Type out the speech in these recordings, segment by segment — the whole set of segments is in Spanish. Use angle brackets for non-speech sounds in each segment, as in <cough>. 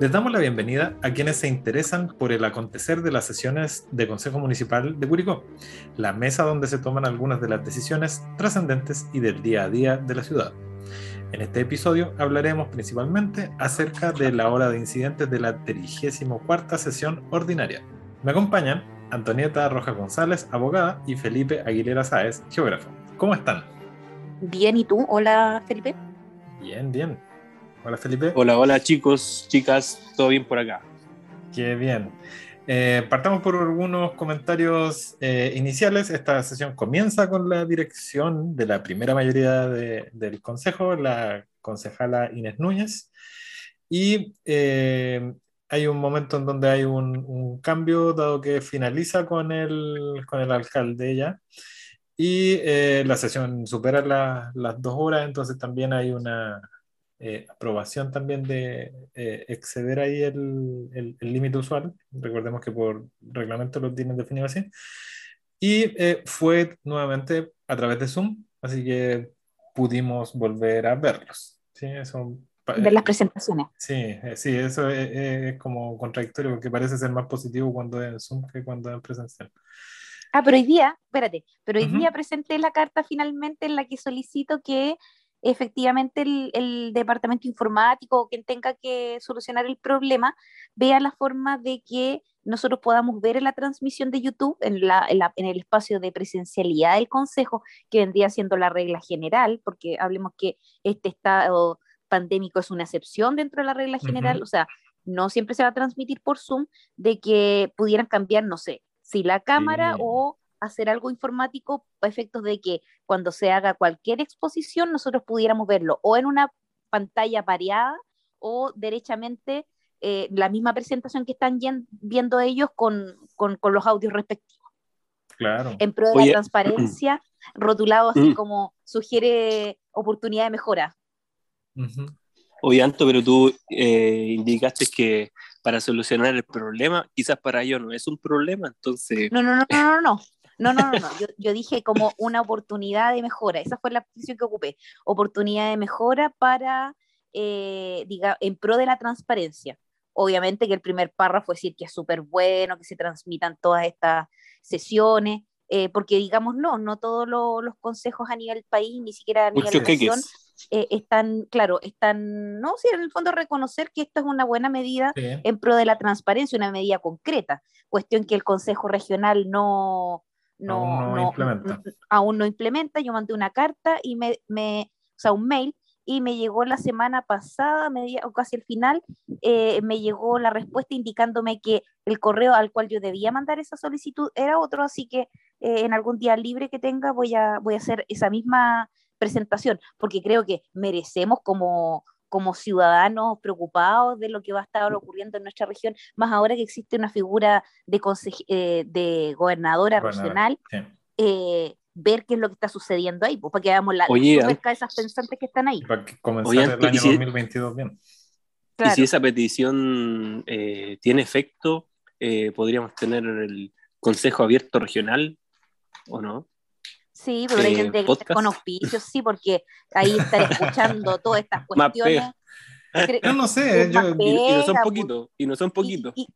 Les damos la bienvenida a quienes se interesan por el acontecer de las sesiones de Consejo Municipal de Curicó, la mesa donde se toman algunas de las decisiones trascendentes y del día a día de la ciudad. En este episodio hablaremos principalmente acerca de la hora de incidentes de la 34 sesión ordinaria. Me acompañan Antonieta Rojas González, abogada, y Felipe Aguilera Sáez, geógrafo. ¿Cómo están? Bien, ¿y tú? Hola, Felipe. Bien, bien. Hola, Felipe. Hola, hola, chicos, chicas, ¿todo bien por acá? Qué bien. Eh, partamos por algunos comentarios eh, iniciales. Esta sesión comienza con la dirección de la primera mayoría del Consejo, la concejala Inés Núñez. Y eh, hay un momento en donde hay un, cambio, dado que finaliza con el, con el alcalde ya. Y la sesión supera las dos horas, entonces también hay una, eh, aprobación también de eh, exceder ahí el límite usual. Recordemos que por reglamento lo tienen definido así. Y eh, fue nuevamente a través de Zoom, así que pudimos volver a verlos. ¿sí? Eso, Ver las presentaciones. Sí, sí, eso es, como contradictorio porque parece ser más positivo cuando es en Zoom que cuando es en presencial. Ah, pero hoy día, espérate, pero hoy día presenté la carta finalmente en la que solicito que efectivamente el, departamento informático o quien tenga que solucionar el problema vea la forma de que nosotros podamos ver en la transmisión de YouTube, en, la, en, el espacio de presencialidad del Consejo, que vendría siendo la regla general, porque hablemos que este estado pandémico es una excepción dentro de la regla general, o sea, no siempre se va a transmitir por Zoom, de que pudieran cambiar, no sé, si la cámara o hacer algo informático a efectos de que cuando se haga cualquier exposición nosotros pudiéramos verlo o en una pantalla pareada o derechamente eh, la misma presentación que están viendo ellos con, con, los audios respectivos. Claro. En pro de la transparencia, <clears throat> rotulado así mm. como sugiere oportunidad de mejora. Oye, Anto, pero tú eh, indicaste que para solucionar el problema, quizás para ellos no es un problema, entonces... No, no, no, no, no, no. No, no, no, Yo, yo, dije como una oportunidad de mejora. Esa fue la posición que ocupé. Oportunidad de mejora para, eh, diga, en pro de la transparencia. Obviamente que el primer párrafo es decir que es súper bueno, que se transmitan todas estas sesiones, eh, porque digámoslo, no todos los consejos a nivel país, ni siquiera a nivel nación, eh, están, claro, están, no, sí, en el fondo reconocer que esta es una buena medida en pro de la transparencia, una medida concreta, cuestión que el Consejo Regional no, no, aún no, implementa. Aún no implementa. Yo mandé una carta y me, me, o sea, un mail y me llegó la semana pasada, media, o casi el final, eh, me llegó la respuesta indicándome que el correo al cual yo debía mandar esa solicitud era otro, así que eh, en algún día libre que tenga voy a, voy a hacer esa misma presentación, porque creo que merecemos como, como ciudadanos preocupados de lo que va a estar ocurriendo en nuestra región, más ahora que existe una figura de, eh, de gobernadora regional, eh, ver qué es lo que está sucediendo ahí, pues, para que veamos la, Oye, cerca de esas pensantes que están ahí. Para que comenzar el año 2022 bien. Y si esa petición eh, tiene efecto, podríamos tener el Consejo Abierto Regional, ¿o no? Sí, pero hay gente con auspicios, sí, porque ahí están escuchando todas estas <laughs> cuestiones. Yo no sé, yo, y, no son poquitos, y no son poquitos. Y,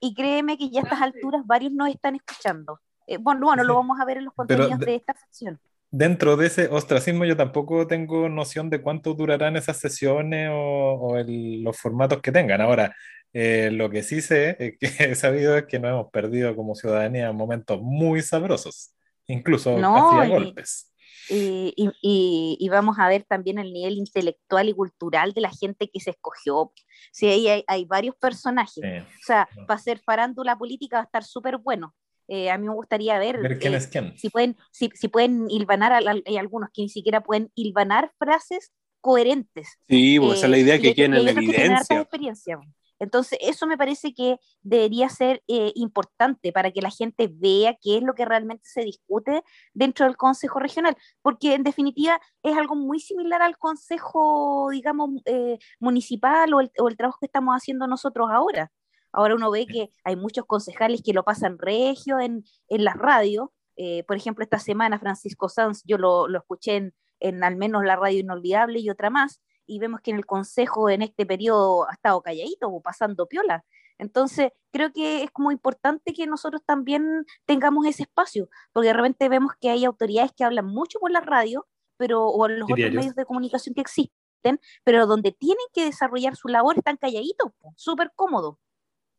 y, créeme que ya a estas alturas varios nos están escuchando. Eh, bueno, bueno, lo vamos a ver en los contenidos de, esta sección. Dentro de ese ostracismo yo tampoco tengo noción de cuánto durarán esas sesiones o, los formatos que tengan. Ahora, eh, lo que sí sé, es que <laughs> he sabido es que nos hemos perdido como ciudadanía momentos muy sabrosos incluso hacía golpes. Y, y, vamos a ver también el nivel intelectual y cultural de la gente que se escogió. Sí, hay, hay varios personajes. O sea, para hacer farándula política va a estar súper bueno. Eh, a mí me gustaría ver, quién eh, es quién. Si, pueden, si, si pueden hilvanar, hay algunos que ni siquiera pueden hilvanar frases coherentes. Sí, pues esa es la idea que quieren en la evidencia. experiencia. Entonces, eso me parece que debería ser eh, importante para que la gente vea qué es lo que realmente se discute dentro del Consejo Regional, porque en definitiva es algo muy similar al Consejo, digamos, eh, municipal o el, trabajo que estamos haciendo nosotros ahora. Ahora uno ve que hay muchos concejales que lo pasan regio en, en las radios. Eh, por ejemplo, esta semana Francisco Sanz, yo lo, lo escuché en, en al menos la radio Inolvidable y otra más, y vemos que en el Consejo en este periodo ha estado calladito o pasando piola. Entonces, creo que es como importante que nosotros también tengamos ese espacio, porque de repente vemos que hay autoridades que hablan mucho por la radio, pero, o los otros medios de comunicación que existen, pero donde tienen que desarrollar su labor están calladitos, súper cómodos.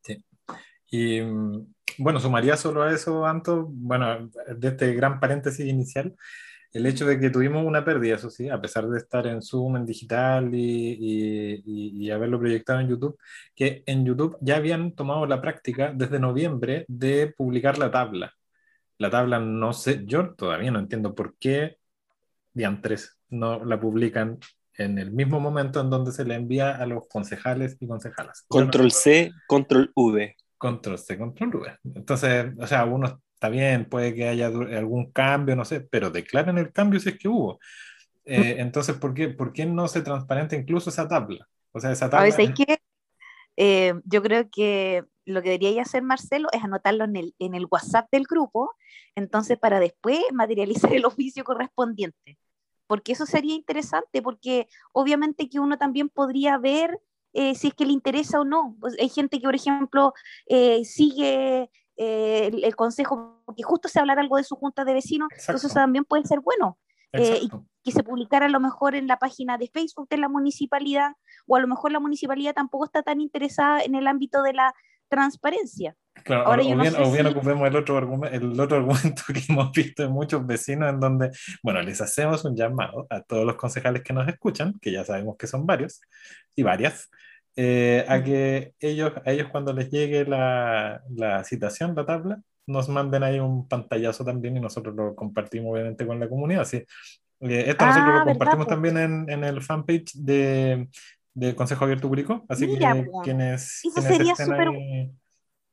Sí. Y mm, bueno, sumaría solo a eso, Anto, bueno, de este gran paréntesis inicial, el hecho de que tuvimos una pérdida, eso sí, a pesar de estar en Zoom, en digital y, y, haberlo proyectado en YouTube, que en YouTube ya habían tomado la práctica desde noviembre de publicar la tabla. La tabla, no sé, yo todavía no entiendo por qué diantres no la publican en el mismo momento en donde se le envía a los concejales y concejalas. Control C, control V. Control C, control V. Entonces, o sea, uno está bien, puede que haya algún cambio, no sé, pero declaren el cambio si es que hubo. Eh, entonces, ¿por qué, ¿por qué no se transparenta incluso esa tabla? O sea, esa tabla... A veces que eh, yo creo que lo que debería hacer Marcelo es anotarlo en el, en el WhatsApp del grupo, entonces para después materializar el oficio correspondiente. Porque eso sería interesante, porque obviamente que uno también podría ver eh, si es que le interesa o no. Pues hay gente que, por ejemplo, sigue eh, el, consejo, que justo se hablara algo de su junta de vecinos, entonces también puede ser bueno. Eh, y que se publicara a lo mejor en la página de Facebook de la municipalidad, o a lo mejor la municipalidad tampoco está tan interesada en el ámbito de la transparencia. Claro, o, bien, o bien ocupemos el otro, argumento, el otro argumento <laughs> que hemos visto en muchos vecinos, en donde, bueno, les hacemos un llamado a todos los concejales que nos escuchan, que ya sabemos que son varios y varias, eh, a que ellos, a ellos cuando les llegue la, la, citación, la tabla, nos manden ahí un pantallazo también y nosotros lo compartimos obviamente con la comunidad. ¿sí? Eh, esto nosotros lo ah, compartimos también en, en, el fanpage de, de, Consejo Abierto Público, así que quienes... Eso sería súper...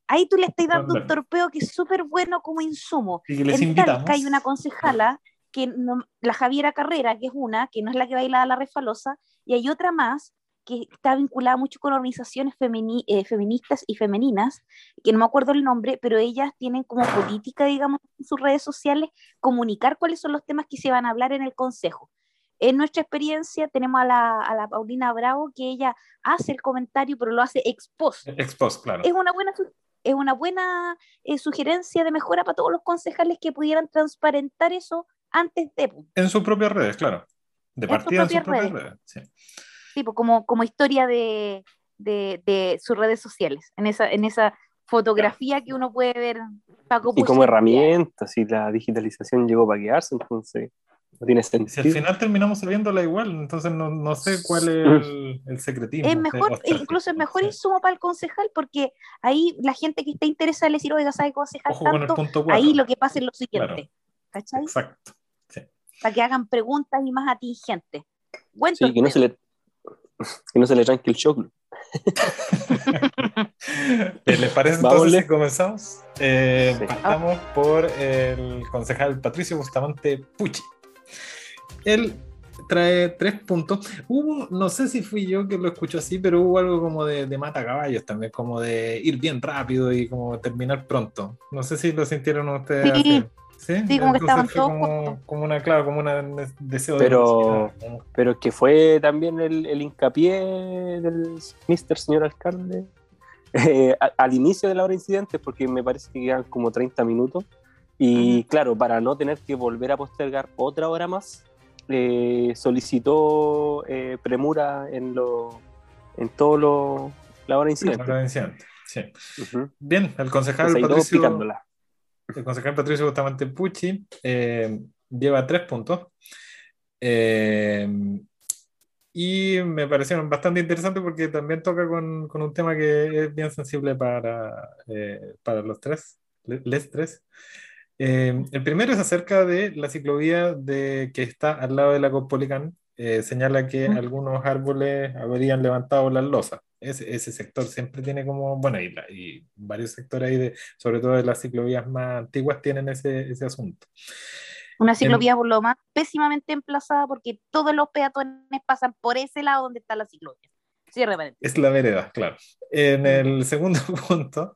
Ahí... tú le estás dando un torpeo que es súper bueno como insumo. Y que les invitamos. hay una concejala, que la Javiera Carrera, que es una, que no es la que baila a la refalosa, y hay otra más que está vinculada mucho con organizaciones eh, feministas y femeninas, que no me acuerdo el nombre, pero ellas tienen como política, digamos, en sus redes sociales, comunicar cuáles son los temas que se van a hablar en el Consejo. En nuestra experiencia tenemos a la, a la Paulina Bravo, que ella hace el comentario, pero lo hace ex post. Ex post, claro. Es una buena, es una buena eh, sugerencia de mejora para todos los concejales que pudieran transparentar eso antes de... En sus propias redes, claro. De partida en sus propias redes. sí tipo, como, como historia de, de, sus redes sociales, en esa, en esa fotografía que uno puede ver. Paco y como herramienta, si la digitalización llegó para quedarse, entonces no tiene sentido. Si al final terminamos viéndola igual, entonces no, no sé cuál es el, el secretismo. Es mejor, incluso es mejor insumo para el concejal, porque ahí la gente que está interesada en decir, oiga, ¿sabe concejal tanto? ahí lo que pasa es lo siguiente. ¿Cachai? Exacto. Para que hagan preguntas y más atingentes. Bueno, sí, que no se le que no se le tranque el choclo. <laughs> Eh, ¿Les parece entonces que comenzamos? Eh, Partamos por el concejal Patricio Bustamante Pucci. Él trae tres puntos. Hubo, no sé si fui yo que lo escucho así, pero hubo algo como de, de mata caballos también, como de ir bien rápido y como terminar pronto. No sé si lo sintieron ustedes así. Sí, como que estaban todos como, una, claro, como un deseo pero, de Pero que fue también el, el hincapié del mister señor alcalde eh, al, inicio de la hora incidente, porque me parece que quedan como 30 minutos. Y claro, para no tener que volver a postergar otra hora más, eh, solicitó eh, premura en, lo, en todo lo, la hora incidente. La hora incidente, sí. Bien, el concejal Patricio, el concejal Patricio Bustamante Pucci eh, lleva tres puntos. Eh, y me parecieron bastante interesantes porque también toca con, con, un tema que es bien sensible para, eh, para los tres, les tres. el primero es acerca de la ciclovía de, que está al lado de la Copolicán. señala que algunos árboles habrían levantado las losas ese, ese, sector siempre tiene como, bueno, y, y, varios sectores ahí, de, sobre todo de las ciclovías más antiguas, tienen ese, ese asunto. Una ciclovía por lo más pésimamente emplazada porque todos los peatones pasan por ese lado donde está la ciclovía. Cierre Es la vereda, claro. En el segundo <laughs> punto,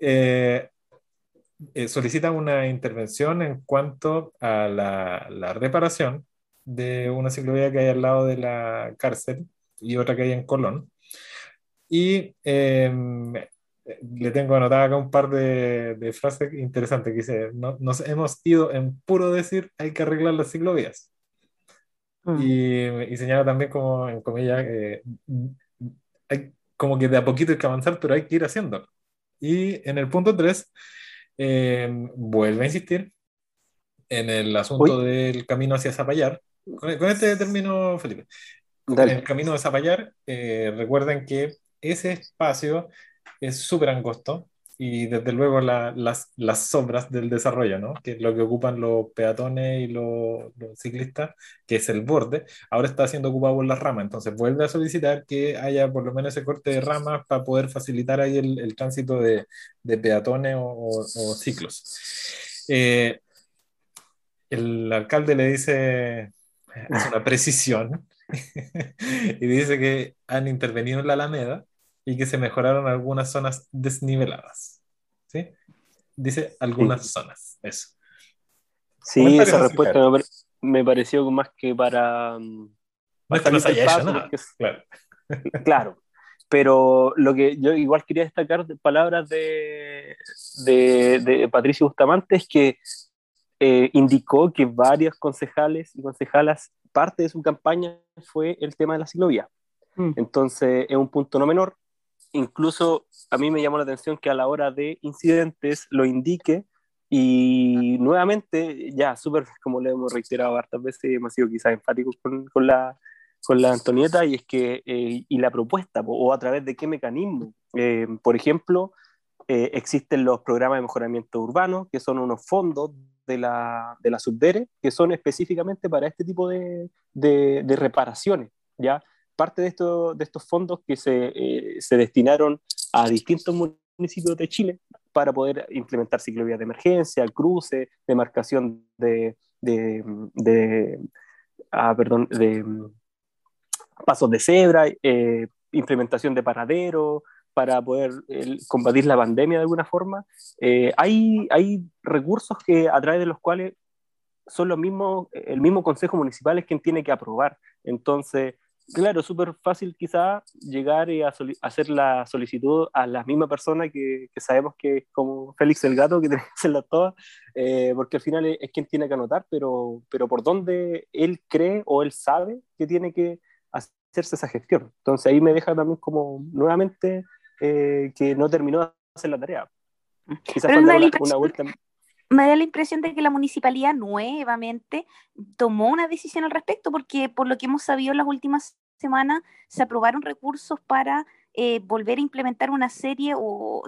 eh, eh, solicita una intervención en cuanto a la, la reparación de una ciclovía que hay al lado de la cárcel y otra que hay en Colón. Y em, le tengo anotada acá un par de, frases interesantes que dice, nos hemos ido en puro decir hay que arreglar las ciclovías. Mm. Y, señala también como, en comillas, hay, como que de a poquito hay que avanzar, pero hay que ir haciéndolo. Y en el punto 3, em, vuelve a insistir en el asunto del camino hacia Zapallar. Con, este término, Felipe. En el camino de Zapallar, eh, recuerden que ese espacio es súper angosto y desde luego las, las, sombras del desarrollo, ¿no? que es lo que ocupan los peatones y los, ciclistas, que es el borde, ahora está siendo ocupado por las ramas, entonces vuelve a solicitar que haya por lo menos ese corte de ramas para poder facilitar ahí el, tránsito de, de peatones o, o, ciclos. Eh, el alcalde le dice, es una precisión, <laughs> y dice que han intervenido en la Alameda y que se mejoraron algunas zonas desniveladas. ¿Sí? Dice algunas zonas, eso. Sí, esa respuesta me, pareció más que para... Mm, no es que no se haya hecho nada, claro. <laughs> claro, pero lo que yo igual quería destacar de palabras de, de, de Patricio Bustamante es que eh, indicó que varios concejales y concejalas, parte de su campaña fue el tema de la ciclovía. Mm. Entonces, es un punto no menor incluso a mí me llamó la atención que a la hora de incidentes lo indique y nuevamente, ya, súper, como le hemos reiterado hartas veces, hemos sido quizás enfáticos con, con, la, con la Antonieta, y es que, eh, y la propuesta, o a través de qué mecanismo. Eh, por ejemplo, eh, existen los programas de mejoramiento urbano, que son unos fondos de la, de la Subdere, que son específicamente para este tipo de, de, de reparaciones, ¿ya? Parte de, esto, de estos fondos que se, eh, se, destinaron a distintos municipios de Chile para poder implementar ciclovías de emergencia, cruces, demarcación de, de, de ah, perdón, de pasos de cebra, eh, implementación de paradero, para poder combatir la pandemia de alguna forma. Eh, hay, hay recursos que, a través de los cuales son los mismos, el mismo Consejo Municipal es quien tiene que aprobar. Entonces, Claro, súper fácil quizá llegar y hacer la solicitud a la misma persona que, que, sabemos que es como Félix el Gato, que tiene que hacerla todas, eh, porque al final es, quien tiene que anotar, pero, pero por dónde él cree o él sabe que tiene que hacerse esa gestión. Entonces ahí me deja también como nuevamente eh, que no terminó de hacer la tarea. Quizás una, una vuelta me da la impresión de que la municipalidad nuevamente tomó una decisión al respecto, porque por lo que hemos sabido en las últimas semanas se aprobaron recursos para eh, volver a implementar una serie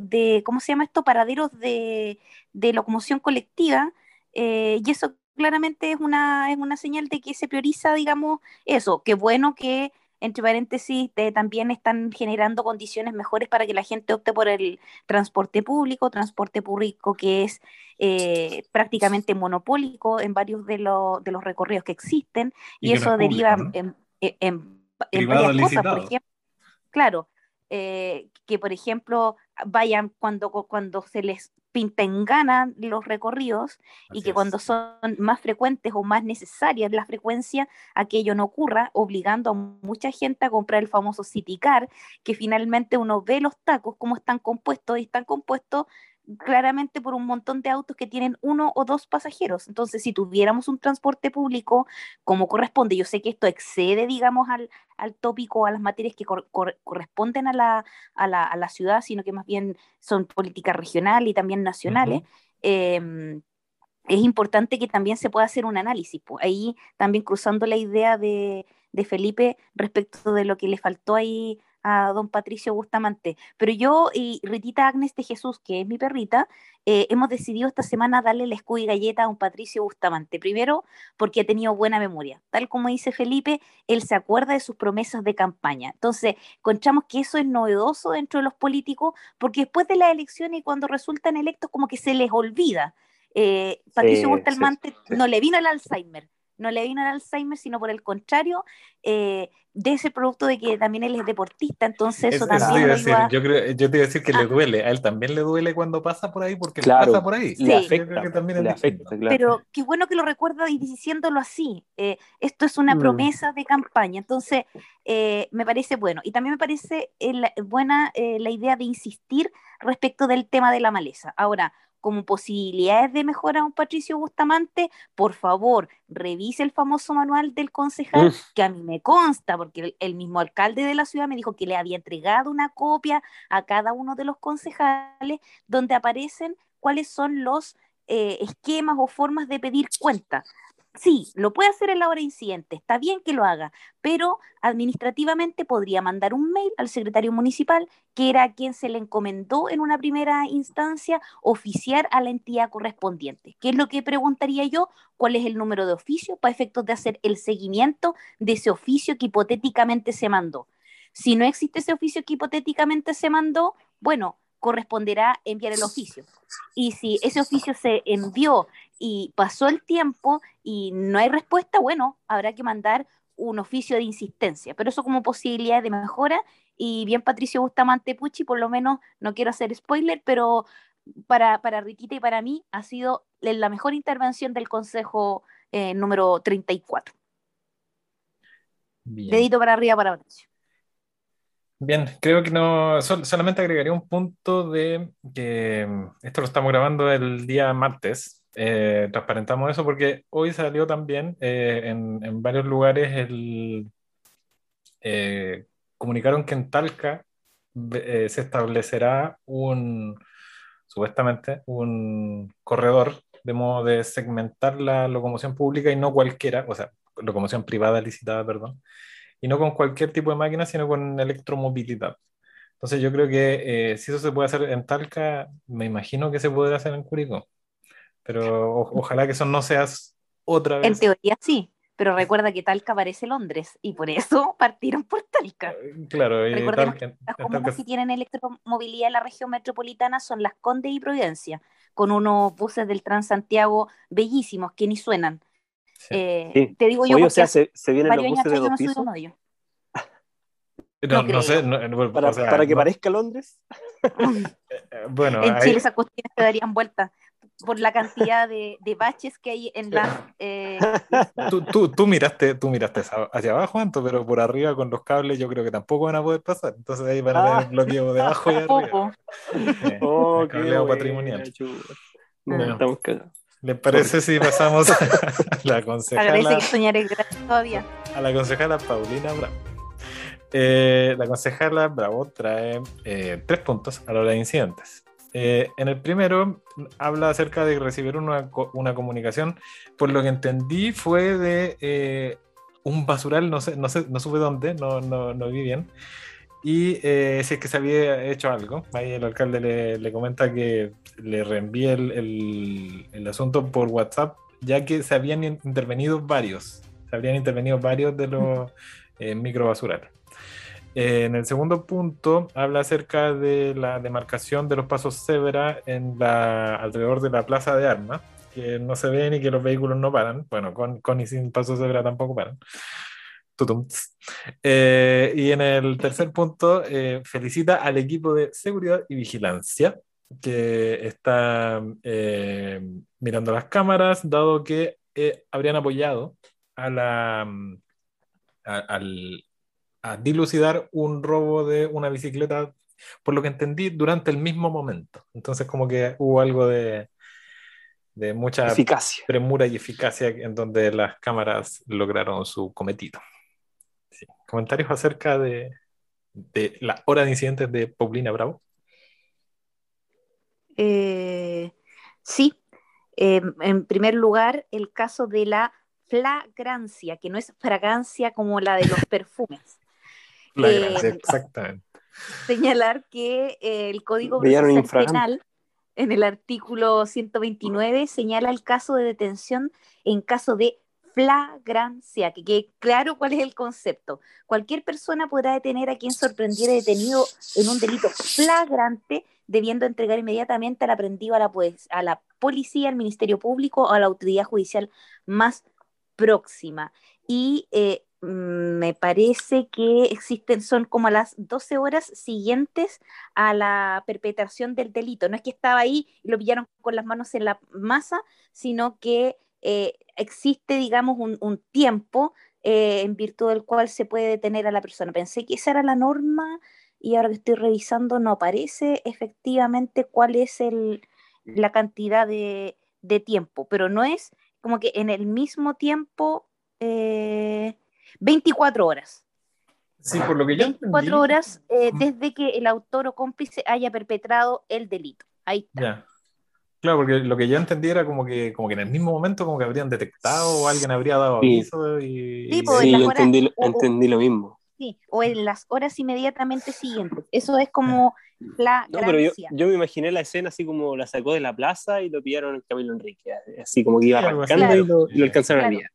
de, ¿cómo se llama esto? Paraderos de, locomoción colectiva, eh, y eso claramente es una, es una señal de que se prioriza, digamos, eso, qué bueno que entre paréntesis, también están generando condiciones mejores para que la gente opte por el transporte público, transporte público que es eh, prácticamente monopólico en varios de, los recorridos que existen, y, eso deriva en, en, varias cosas, por ejemplo. Claro, eh, que por ejemplo vayan cuando, cuando se les pinten gana los recorridos y que cuando son más frecuentes o más necesarias la frecuencia, aquello no ocurra, obligando a mucha gente a comprar el famoso City Car, que finalmente uno ve los tacos, cómo están compuestos, y están compuestos claramente por un montón de autos que tienen uno o dos pasajeros. Entonces, si tuviéramos un transporte público como corresponde, yo sé que esto excede, digamos, al, al tópico, a las materias que corresponden a la, a, la, a la, ciudad, sino que más bien son políticas regionales y también nacionales. Em, es importante que también se pueda hacer un análisis. Ahí también cruzando la idea de, de Felipe respecto de lo que le faltó ahí a don Patricio Bustamante. Pero yo y Ritita Agnes de Jesús, que es mi perrita, eh, hemos decidido esta semana darle el escudo y galleta a don Patricio Bustamante. Primero, porque ha tenido buena memoria. Tal como dice Felipe, él se acuerda de sus promesas de campaña. Entonces, encontramos que eso es novedoso dentro de los políticos, porque después de las elecciones y cuando resultan electos, como que se les olvida. Eh, Patricio Bustamante no le vino el Alzheimer no le vino el Alzheimer, sino por el contrario, eh, de ese producto de que también él es deportista, entonces eso también yo, creo, yo te iba a decir que le duele, a él también le duele cuando pasa por ahí, porque claro, pasa por ahí. Le afecta, que también le afecta claro. Pero qué bueno que lo recuerda y diciéndolo así. Eh, esto es una mm. promesa de campaña, entonces eh, me parece bueno. Y también me parece buena la idea de insistir respecto del tema de la maleza. Ahora, como posibilidades de mejora a un Patricio Bustamante, por favor, revise el famoso manual del concejal, que a mí me consta, porque el, mismo alcalde de la ciudad me dijo que le había entregado una copia a cada uno de los concejales, donde aparecen cuáles son los eh, esquemas o formas de pedir cuenta. Sí, lo puede hacer en la hora incidente, está bien que lo haga, pero administrativamente podría mandar un mail al secretario municipal, que era quien se le encomendó en una primera instancia oficiar a la entidad correspondiente. ¿Qué es lo que preguntaría yo? ¿Cuál es el número de oficio para efectos de hacer el seguimiento de ese oficio que hipotéticamente se mandó? Si no existe ese oficio que hipotéticamente se mandó, bueno, corresponderá enviar el oficio. Y si ese oficio se envió y pasó el tiempo y no hay respuesta, bueno, habrá que mandar un oficio de insistencia, pero eso como posibilidad de mejora. Y bien, Patricio Bustamante Pucci, por lo menos, no quiero hacer spoiler, pero para, para Riquita y para mí ha sido la mejor intervención del Consejo eh, número 34. Bien. Dedito para arriba para Patricio. Bien, creo que no, solamente agregaría un punto de que mm, esto lo estamos grabando el día martes. Eh, transparentamos eso porque hoy salió también eh, en, varios lugares eh, comunicaron que en Talca se establecerá un, supuestamente, un corredor de modo de segmentar la locomoción pública y no cualquiera, o sea, locomoción privada licitada, perdón, y no con cualquier tipo de máquina, sino con electromovilidad. Entonces yo creo que si eso se puede hacer en Talca, me imagino que se podrá hacer en Curicó. Pero ojalá que eso no sea otra vez. En teoría sí, pero recuerda que Talca parece Londres y por eso <laughs> partieron por Talca. Eh, claro, y Talca, las comunas que tienen electromovilidad en la región metropolitana son Las Condes y Providencia, con unos buses del Transantiago bellísimos que ni suenan. Eh, te digo yo, Oye, o sea, se, se vienen los buses de dos pisos. No, no, sé, para, o sea, para, que parezca Londres. <laughs> Eh, bueno, en Chile esas cuestiones te darían vuelta por la cantidad de, de baches que hay en las. Eh... <laughs> Tú, tú, tú, miraste, tú miraste hacia abajo, Anto, pero por arriba con los cables yo creo que tampoco van a poder pasar. Entonces ahí van a tener ah. bloqueo de abajo y arriba. <laughs> oh, cableo patrimonial. No, estamos cagados. ¿Le parece si pasamos a <laughs> la concejala? Agradece que soñaré todavía. A la concejala Paulina Bravo. Eh, la concejala Bravo trae eh, tres puntos a la hora de incidentes. Eh, en el primero habla acerca de recibir una, una comunicación, por lo que entendí fue de un basural, no sé, no sé, no supe dónde, no, no, no vi bien, y eh, si es que se había hecho algo, ahí el alcalde le, le comenta que le reenvíe el, el, asunto por WhatsApp, ya que se habían intervenido varios, se habían intervenido varios de los eh, microbasurales. Eh, en el segundo punto habla acerca de la demarcación de los pasos cebra en la, alrededor de la plaza de armas, que no se ven y que los vehículos no paran. Bueno, con, con y sin pasos cebra tampoco paran. Eh, y en el tercer punto, eh, felicita al equipo de seguridad y vigilancia que está eh, mirando las cámaras, dado que habrían apoyado a la a, dilucidar un robo de una bicicleta, por lo que entendí, durante el mismo momento. Entonces, como que hubo algo de, de mucha eficacia. premura y eficacia en donde las cámaras lograron su cometido comentarios acerca de, la hora de incidentes de Paulina Bravo. Eh, sí, em, en primer lugar, el caso de la flagrancia, que no es fragancia como la de los <laughs> perfumes. Eh, exactamente. Señalar que eh, el Código Penal en el artículo 129 señala el caso de detención en caso de flagrancia, que quede claro cuál es el concepto. Cualquier persona podrá detener a quien sorprendiera detenido en un delito flagrante, debiendo entregar inmediatamente al aprendido a la, pues, a la policía, al Ministerio Público o a la autoridad judicial más próxima. Y eh, me parece que existen, son como las 12 horas siguientes a la perpetración del delito. No es que estaba ahí y lo pillaron con las manos en la masa, sino que eh, existe, digamos, un, tiempo eh, en virtud del cual se puede detener a la persona. Pensé que esa era la norma y ahora que estoy revisando no aparece efectivamente cuál es el, la cantidad de, tiempo, pero no es como que en el mismo tiempo 24 eh, horas. Sí, por lo que yo 24 horas eh, desde que el autor o cómplice haya perpetrado el delito. Ahí está. Claro, porque lo que yo entendí era como que, como que en el mismo momento como que habrían detectado o alguien habría dado aviso y... Sí, pues, entendí, entendí lo mismo. Sí, o en las horas inmediatamente siguientes. Eso es como la no, pero yo, me imaginé la escena así como la sacó de la plaza y lo pillaron en Camilo Enrique, así como que iba arrancando y, lo, alcanzaron a pillar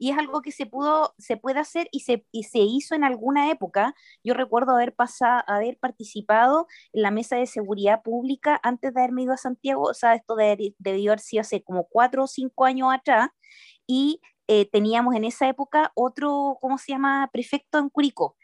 y es algo que se pudo, se puede hacer y se, y se hizo en alguna época. Yo recuerdo haber pasado, haber participado en la mesa de seguridad pública antes de haberme ido a Santiago, o sea, esto debió haber sido hace como cuatro o cinco años atrás, y eh, teníamos en esa época otro, ¿cómo se llama?, prefecto en Curicó.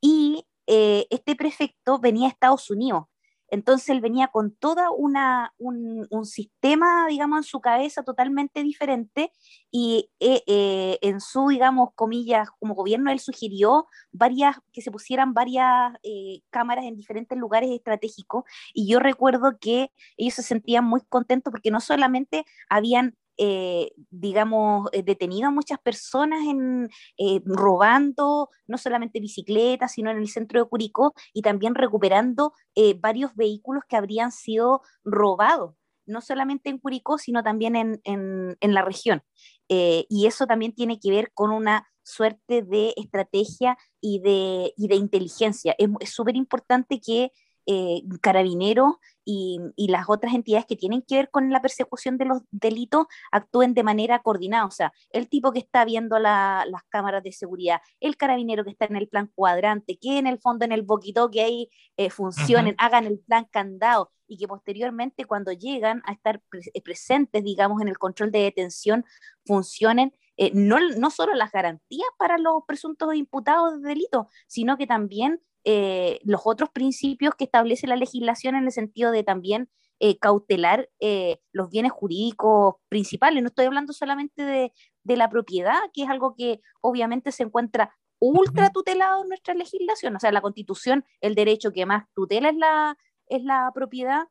Y eh, este prefecto venía a Estados Unidos entonces él venía con todo un, un, sistema, digamos, en su cabeza totalmente diferente y eh, eh, en su, digamos, comillas, como gobierno, él sugirió varias, que se pusieran varias eh, cámaras en diferentes lugares estratégicos. Y yo recuerdo que ellos se sentían muy contentos porque no solamente habían eh, digamos, eh, detenido a muchas personas en, eh, robando no solamente bicicletas, sino en el centro de Curicó y también recuperando varios vehículos que habrían sido robados, no solamente en Curicó, sino también en, en, la región. y eso también tiene que ver con una suerte de estrategia y de, y de inteligencia. Es súper importante que eh, carabineros y, las otras entidades que tienen que ver con la persecución de los delitos actúen de manera coordinada. O sea, el tipo que está viendo las cámaras de seguridad, el carabinero que está en el plan cuadrante, que en el fondo en el boquito que ahí eh, funcionen, hagan el plan candado y que posteriormente cuando llegan a estar eh, presentes, digamos, en el control de detención, funcionen no, no solo las garantías para los presuntos imputados de delito, sino que también eh, los otros principios que establece la legislación en el sentido de también eh, cautelar eh, los bienes jurídicos principales. No estoy hablando solamente de, la propiedad, que es algo que obviamente se encuentra ultra tutelado en nuestra legislación. O sea, la constitución, el derecho que más tutela es la, es la propiedad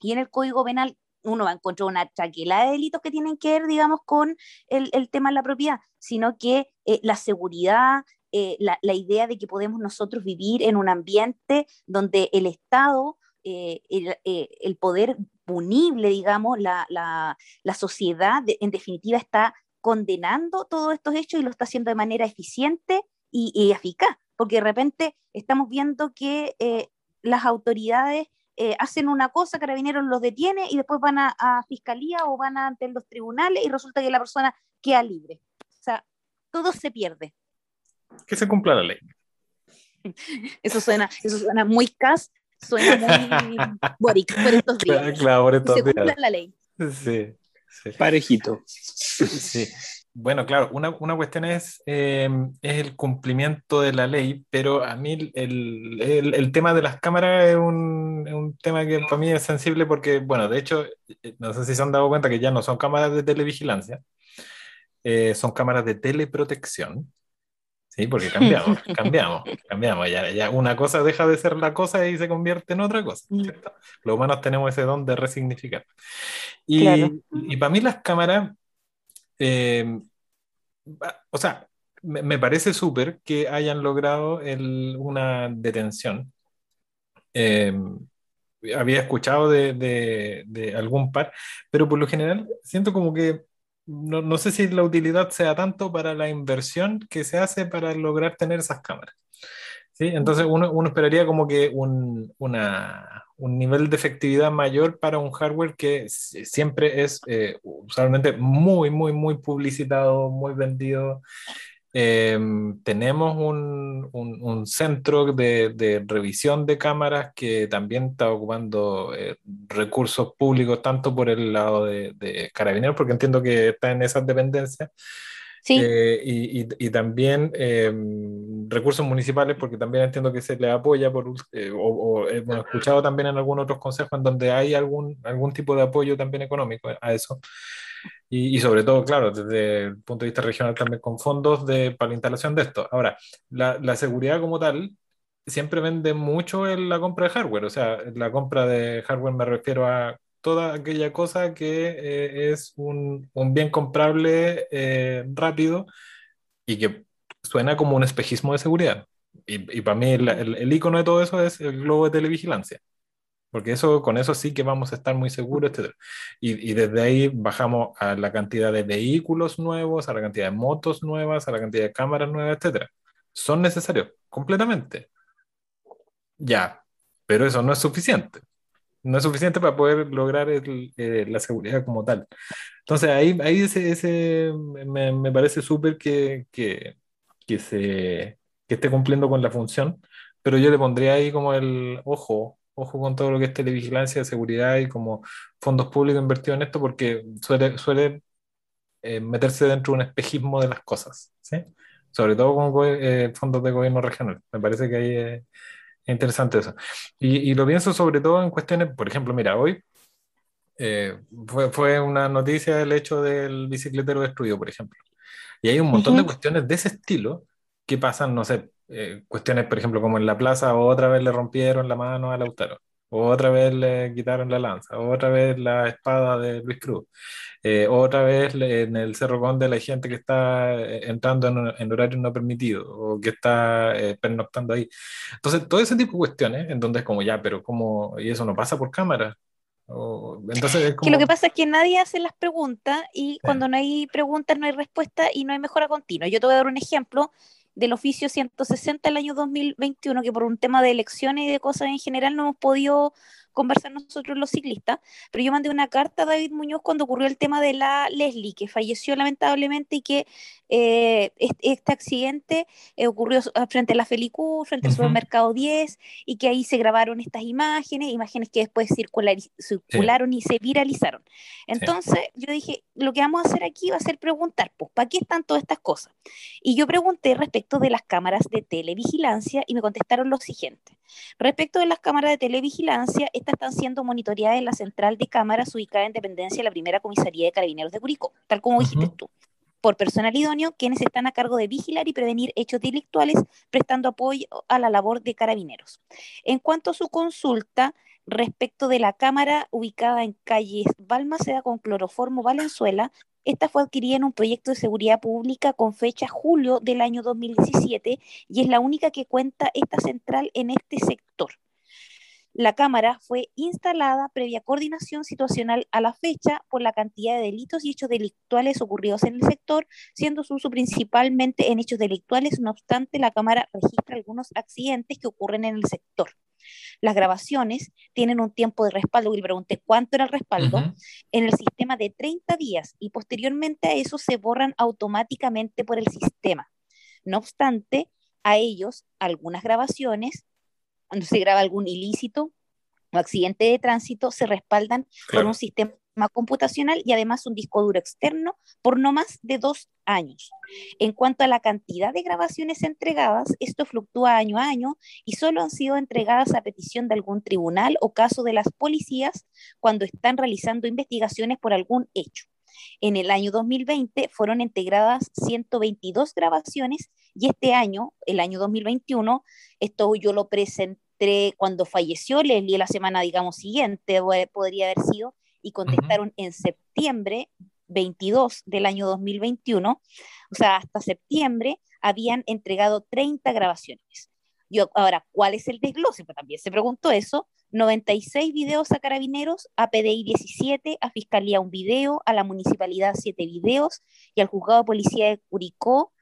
y en el Código Penal uno va a encontrar una chaquela de delitos que tienen que ver, digamos, con el, el tema de la propiedad, sino que la seguridad, eh, la, idea de que podemos nosotros vivir en un ambiente donde el Estado, eh, eh, el, poder punible, digamos, la, sociedad, en definitiva, está condenando todos estos hechos y lo está haciendo de manera eficiente y, eficaz, porque de repente estamos viendo que las autoridades hacen una cosa, Carabineros los detiene y después van a, a, fiscalía o van ante los tribunales y resulta que la persona queda libre. O sea, todo se pierde que se cumpla la ley. Eso suena, eso suena muy cas, suena muy boric por estos días. Claro, por estos se cumpla la ley. Sí, sí. Parejito. Sí. Bueno, claro, una, una cuestión es, em, es el cumplimiento de la ley, pero a mí el, el, el tema de las cámaras es un, es un, tema que para mí es sensible porque, bueno, de hecho, eh, no sé si se han dado cuenta que ya no son cámaras de televigilancia, eh, son cámaras de teleprotección. Sí, porque <laughs> cambiamos, cambiamos, cambiamos. Ya, ya una cosa deja de ser la cosa y se convierte en otra cosa. Mm. Los humanos tenemos ese don de resignificar. Y, y para mí las cámaras, eh, o sea, me, parece súper que hayan logrado el, una detención. Eh, había escuchado de, de, de algún par, pero por lo general siento como que no, no, sé si la utilidad sea tanto para la inversión que se hace para lograr tener esas cámaras. ¿sí? Entonces uno, uno esperaría como que un, una, un, nivel de efectividad mayor para un hardware que siempre es eh, usualmente muy, muy, muy publicitado, muy vendido. Em, tenemos un, un, centro de, de, revisión de cámaras que también está ocupando eh, recursos públicos, tanto por el lado de, de, carabineros, porque entiendo que está en esas dependencias, Sí. Eh, y, y, también em, recursos municipales, porque también entiendo que se le apoya, por, eh, o, o hemos escuchado también en algunos otros consejos en donde hay algún, algún tipo de apoyo también económico a eso. Y, y, sobre todo, claro, desde el punto de vista regional también con fondos de, para la instalación de esto. Ahora, la, la seguridad como tal siempre vende mucho en la compra de hardware, o sea, la compra de hardware me refiero a toda aquella cosa que eh, es un, un, bien comprable eh, rápido y que suena como un espejismo de seguridad. Y, y para mí el, el, el, icono de todo eso es el globo de televigilancia. Porque eso, con eso sí que vamos a estar muy seguros, etc. Y, y desde ahí bajamos a la cantidad de vehículos nuevos, a la cantidad de motos nuevas, a la cantidad de cámaras nuevas, etc. Son necesarios, completamente. Ya, pero eso no es suficiente no es suficiente para poder lograr eh, la seguridad como tal. Entonces ahí, ahí ese, ese me, me parece súper que, que, que, que esté cumpliendo con la función, pero yo le pondría ahí como el ojo, ojo con todo lo que es televigilancia, seguridad y como fondos públicos invertidos en esto, porque suele, suele eh, meterse dentro de un espejismo de las cosas, ¿sí? Sobre todo con eh, fondos de gobierno regional. Me parece que ahí... Eh, Interesante eso. Y, y, lo pienso sobre todo en cuestiones, por ejemplo, mira, hoy eh, fue, fue, una noticia el hecho del bicicletero destruido, por ejemplo. Y hay un montón uh -huh. de cuestiones de ese estilo que pasan, no sé, eh, cuestiones, por ejemplo, como en la plaza, otra vez le rompieron la mano a Lautaro, otra vez le quitaron la lanza, otra vez la espada de Luis Cruz. Eh, otra vez en el Cerro Conde la gente que está eh, entrando en, en horario no permitido o que está eh, pernoctando ahí. Entonces, todo ese tipo de cuestiones en donde es como ya, pero ¿cómo? Y eso no pasa por cámara. Entonces es como... Que lo que pasa es que nadie hace las preguntas y cuando no hay preguntas no hay respuesta y no hay mejora continua. Yo te voy a dar un ejemplo del oficio 160 del año 2021, que por un tema de elecciones y de cosas en general no hemos podido conversar nosotros los ciclistas, pero yo mandé una carta a David Muñoz cuando ocurrió el tema de la Leslie, que falleció lamentablemente y que eh, este, accidente eh, ocurrió frente a la Felicú, frente al uh -huh. supermercado 10, y que ahí se grabaron estas imágenes, imágenes que después circular, circularon sí. y se viralizaron. Entonces sí. yo dije, lo que vamos a hacer aquí va a ser preguntar, pues, ¿para qué están todas estas cosas? Y yo pregunté respecto de las cámaras de televigilancia y me contestaron lo siguiente. Respecto de las cámaras de televigilancia, estas están siendo monitoreadas en la central de cámaras ubicada en dependencia de la primera comisaría de carabineros de Curicó, tal como uh -huh. dijiste tú, por personal idóneo, quienes están a cargo de vigilar y prevenir hechos delictuales, prestando apoyo a la labor de carabineros. En cuanto a su consulta, respecto de la cámara ubicada en calles Balmaceda con cloroformo Valenzuela, esta fue adquirida en un proyecto de seguridad pública con fecha julio del año 2017 y es la única que cuenta esta central en este sector. La Cámara fue instalada previa coordinación situacional a la fecha por la cantidad de delitos y hechos delictuales ocurridos en el sector, siendo su uso principalmente en hechos delictuales. No obstante, la Cámara registra algunos accidentes que ocurren en el sector. Las grabaciones tienen un tiempo de respaldo, y le pregunté cuánto era el respaldo, uh -huh. en el sistema de 30 días y posteriormente a eso se borran automáticamente por el sistema. No obstante, a ellos algunas grabaciones cuando se graba algún ilícito o accidente de tránsito, se respaldan claro. por un sistema computacional y además un disco duro externo por no más de dos años. En cuanto a la cantidad de grabaciones entregadas, esto fluctúa año a año y solo han sido entregadas a petición de algún tribunal o caso de las policías cuando están realizando investigaciones por algún hecho. En el año 2020 fueron integradas 122 grabaciones y este año, el año 2021, esto yo lo presenté cuando falleció Leslie la semana, digamos, siguiente, podría haber sido, y contestaron uh -huh. en septiembre 22 del año 2021, o sea, hasta septiembre habían entregado 30 grabaciones. Yo, ahora, ¿cuál es el desglose? Pues también se preguntó eso. 96 videos a carabineros, a PDI 17, a Fiscalía un video, a la Municipalidad 7 videos y al Juzgado de Policía de Curicó,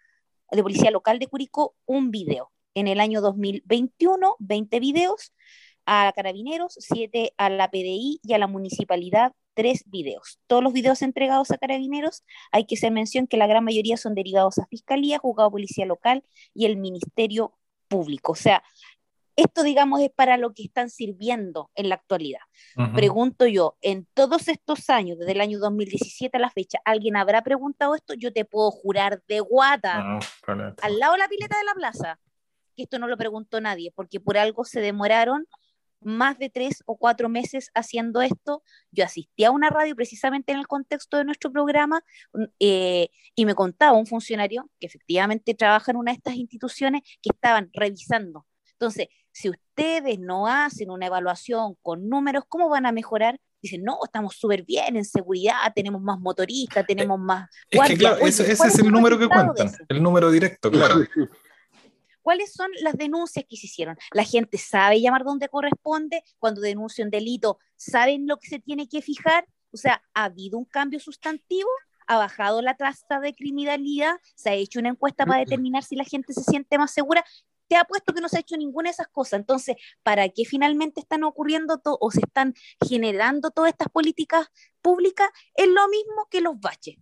de Policía Local de Curicó, un video. En el año 2021, 20 videos, a Carabineros, 7 a la PDI y a la Municipalidad, 3 videos. Todos los videos entregados a Carabineros, hay que hacer mención que la gran mayoría son derivados a Fiscalía, Juzgado de Policía Local y el Ministerio Público. O sea, esto, digamos, es para lo que están sirviendo en la actualidad. Pregunto yo, en todos estos años, desde el año 2017 a la fecha, ¿alguien habrá preguntado esto? Yo te puedo jurar de guata, al lado de la pileta de la plaza, que esto no lo preguntó nadie, porque por algo se demoraron más de tres o cuatro meses haciendo esto. Yo asistí a una radio precisamente en el contexto de nuestro programa eh, y me contaba un funcionario que efectivamente trabaja en una de estas instituciones que estaban revisando. Entonces, si ustedes no hacen una evaluación con números, ¿cómo van a mejorar? Dicen, no, estamos súper bien en seguridad, tenemos más motoristas, tenemos más... Es que claro, ese, es el número que cuentan, el número directo, claro. <laughs> ¿Cuáles son las denuncias que se hicieron? La gente sabe llamar donde corresponde, cuando denuncia un delito, saben lo que se tiene que fijar, o sea, ha habido un cambio sustantivo, ha bajado la tasa de criminalidad, se ha hecho una encuesta para determinar si la gente se siente más segura. Te apuesto que no se ha hecho ninguna de esas cosas. Entonces, ¿para qué finalmente están ocurriendo o se están generando todas estas políticas públicas? Es lo mismo que los baches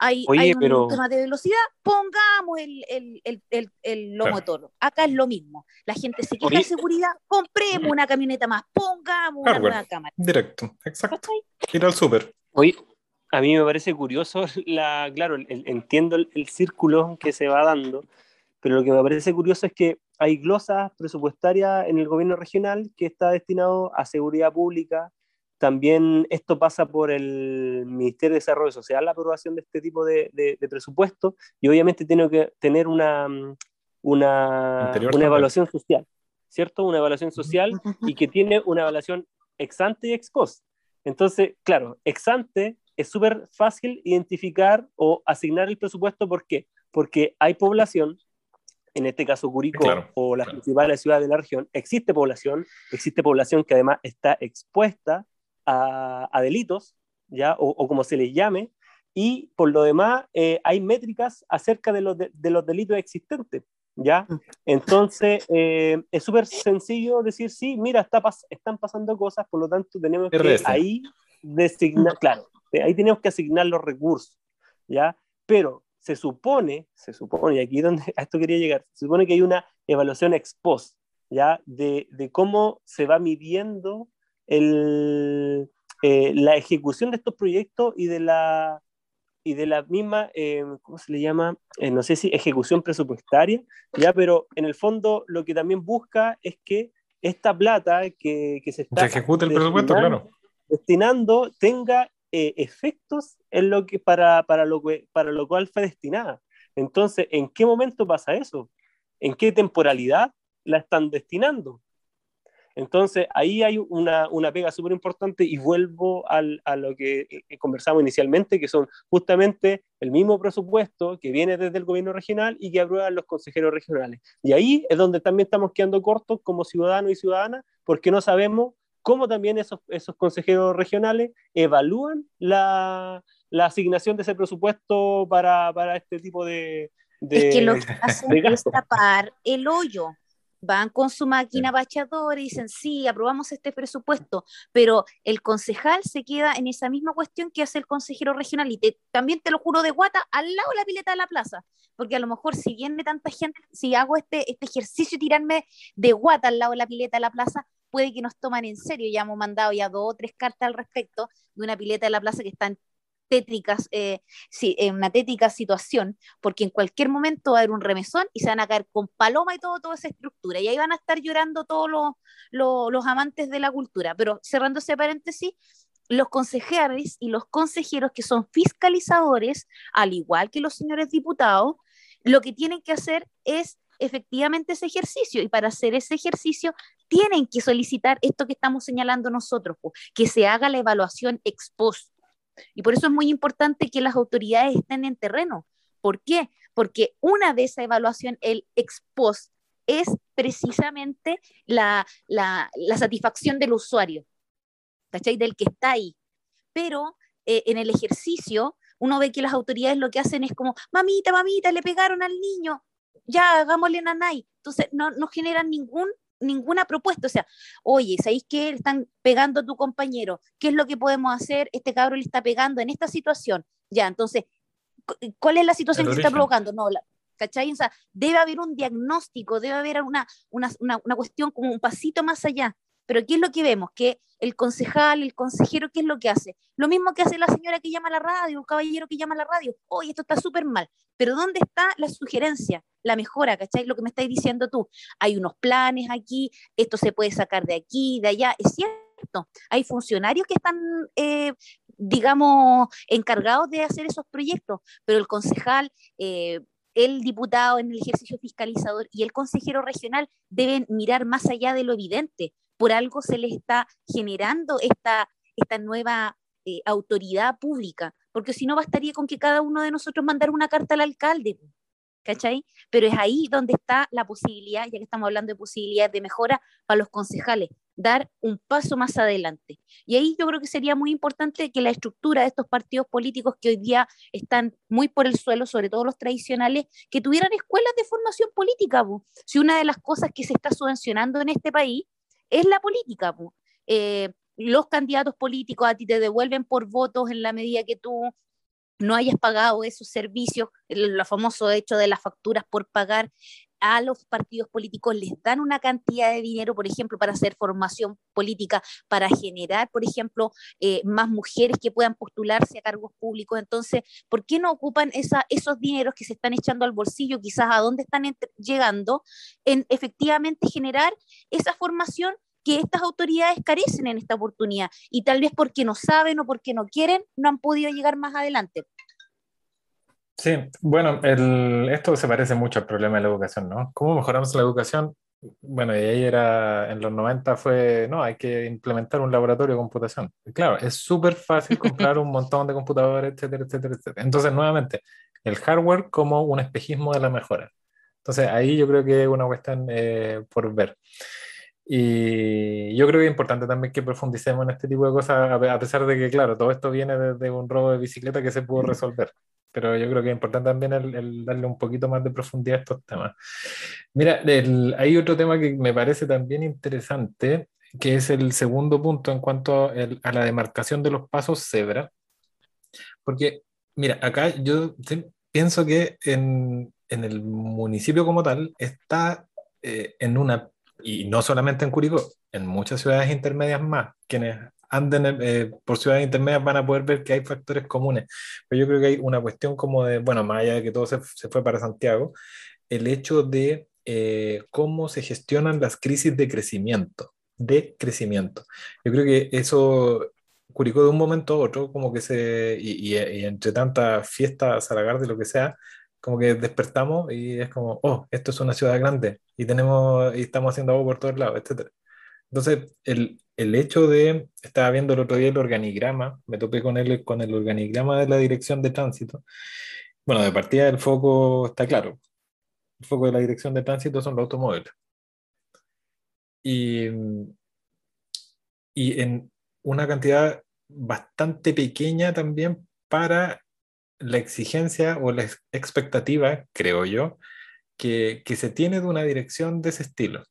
hay, un tema de velocidad, pongamos el, el, el, el motor. Acá es lo mismo. La gente se queja de seguridad, compremos una camioneta más, pongamos una nueva cámara. Directo, exacto. Ir al súper. Oye, a mí me parece curioso, <laughs> la, claro, entiendo el, círculo que se va dando, pero lo que me parece curioso es que hay glosas presupuestarias en el gobierno regional que está destinado a seguridad pública, también esto pasa por el Ministerio de Desarrollo Social, la aprobación de este tipo de, de, presupuesto, y obviamente tiene que tener una, una, una evaluación social, ¿cierto? Una evaluación social y que tiene una evaluación ex ante y ex post. Entonces, claro, ex ante es súper fácil identificar o asignar el presupuesto, ¿por qué? Porque hay población, en este caso Curicó o las principales ciudades de la región, existe población, existe población que además está expuesta a, delitos, ¿ya? O, como se les llame, y por lo demás eh, hay métricas acerca de los, de, los delitos existentes, ¿ya? Mm. Entonces eh, es súper sencillo decir, sí, mira, está están pasando cosas, por lo tanto tenemos que ahí designar, claro, ahí tenemos que asignar los recursos, ¿ya? Pero se supone, se supone, y aquí donde <laughs> a esto quería llegar, se supone que hay una evaluación ex post, ¿ya? De, de cómo se va midiendo el, eh, la ejecución de estos proyectos y de la, y de la misma, eh, ¿cómo se le llama? Eh, no sé si ejecución presupuestaria, ya, pero en el fondo lo que también busca es que esta plata que, que se está ejecute el presupuesto, claro. destinando tenga efectos en lo que, para, para, lo que, para lo cual fue destinada. Entonces, ¿en qué momento pasa eso? ¿En qué temporalidad la están destinando? Entonces, ahí hay una, una pega súper importante y vuelvo al, a lo que eh, conversamos inicialmente, que son justamente el mismo presupuesto que viene desde el gobierno regional y que aprueban los consejeros regionales. Y ahí es donde también estamos quedando cortos como ciudadanos y ciudadanas, porque no sabemos cómo también esos, esos consejeros regionales evalúan la, la asignación de ese presupuesto para, para este tipo de, de, es que lo que <laughs> hacen es tapar el hoyo. Van con su máquina bachadora y dicen, sí, aprobamos este presupuesto, pero el concejal se queda en esa misma cuestión que hace el consejero regional y también te lo juro de guata al lado de la pileta de la plaza, porque a lo mejor si viene tanta gente, si hago este, este ejercicio y tirarme de guata al lado de la pileta de la plaza, puede que nos toman en serio, ya hemos mandado ya dos o tres cartas al respecto de una pileta de la plaza que está en tétricas, eh, en una tétrica situación, porque en cualquier momento va a haber un remesón y se van a caer con paloma y todo, toda esa estructura. Y ahí van a estar llorando todos los, los, amantes de la cultura. Pero cerrando ese paréntesis, los consejeros y los consejeros que son fiscalizadores, al igual que los señores diputados, lo que tienen que hacer es efectivamente ese ejercicio y para hacer ese ejercicio tienen que solicitar esto que estamos señalando nosotros, que se haga la evaluación ex post, y por eso es muy importante que las autoridades estén en terreno. ¿Por qué? Porque una de esa evaluación, el ex post, es precisamente la, la, la satisfacción del usuario, ¿cachai? Del que está ahí. Pero eh, en el ejercicio, uno ve que las autoridades lo que hacen es como, mamita, mamita, le pegaron al niño, ya hagámosle nanay. Entonces, no, no generan ningún ninguna propuesta. O sea, oye, ¿sabéis que están pegando a tu compañero? ¿Qué es lo que podemos hacer? Este cabro le está pegando en esta situación. Ya, entonces, ¿cuál es la situación que se está provocando? No, ¿cachai? O sea, debe haber un diagnóstico, debe haber una, una, una, una cuestión como un pasito más allá. Pero ¿qué es lo que vemos? Que el concejal, el consejero, ¿qué es lo que hace? Lo mismo que hace la señora que llama a la radio, un caballero que llama a la radio. Oye, esto está súper mal. Pero ¿dónde está la sugerencia, la mejora? ¿Cachai? Lo que me estás diciendo tú. Hay unos planes aquí, esto se puede sacar de aquí, de allá. Es cierto, hay funcionarios que están, eh, digamos, encargados de hacer esos proyectos, pero el concejal... Eh, el diputado en el ejercicio fiscalizador y el consejero regional deben mirar más allá de lo evidente, por algo se les está generando esta, esta nueva eh, autoridad pública, porque si no bastaría con que cada uno de nosotros mandara una carta al alcalde, ¿cachai? Pero es ahí donde está la posibilidad, ya que estamos hablando de posibilidades de mejora para los concejales, dar un paso más adelante. Y ahí yo creo que sería muy importante que la estructura de estos partidos políticos que hoy día están muy por el suelo, sobre todo los tradicionales, que tuvieran escuelas de formación política. Si una de las cosas que se está subvencionando en este país es la política. Eh, los candidatos políticos a ti te devuelven por votos en la medida que tú no hayas pagado esos servicios, el, famoso hecho de las facturas por pagar a los partidos políticos les dan una cantidad de dinero, por ejemplo, para hacer formación política, para generar, por ejemplo, eh, más mujeres que puedan postularse a cargos públicos. Entonces, ¿por qué no ocupan esos dineros que se están echando al bolsillo, quizás a dónde están llegando, en efectivamente generar esa formación que estas autoridades carecen en esta oportunidad y tal vez porque no saben o porque no quieren, no han podido llegar más adelante. Sí, bueno, el, esto se parece mucho al problema de la educación, ¿no? ¿Cómo mejoramos la educación? Bueno, y ahí era, en los 90 fue, no, hay que implementar un laboratorio de computación. Claro, es súper fácil <laughs> comprar un montón de computadores, etcétera, etcétera, etcétera. Entonces, nuevamente, el hardware como un espejismo de la mejora. Entonces, ahí yo creo que es una cuestión eh, por ver. Y yo creo que es importante también que profundicemos en este tipo de cosas, a pesar de que, claro, todo esto viene desde un robo de bicicleta que se pudo resolver. Pero yo creo que es importante también el, darle un poquito más de profundidad a estos temas. Mira, hay otro tema que me parece también interesante, que es el segundo punto en cuanto a la demarcación de los pasos cebra. Porque, mira, acá yo pienso que en, en, el municipio como tal está eh, en una y no solamente en Curicó, en muchas ciudades intermedias más, quienes anden eh, por ciudades intermedias van a poder ver que hay factores comunes. Pero yo creo que hay una cuestión como de, bueno, más allá de que todo se, se fue para Santiago, el hecho de eh, cómo se gestionan las crisis de crecimiento, de crecimiento. Yo creo que eso, Curicó de un momento a otro, como que se, y, y, entre tantas fiestas, de lo que sea, como que despertamos y es como, oh, esto es una ciudad grande y tenemos y estamos haciendo algo por todos lados, etc. Entonces, el, el hecho de, estaba viendo el otro día el organigrama, me topé con él con el organigrama de la dirección de tránsito. Bueno, de partida el foco está claro. El foco de la dirección de tránsito son los automóviles. Y, y en una cantidad bastante pequeña también para la exigencia o la expectativa, creo yo, que, que, se tiene de una dirección de ese estilo.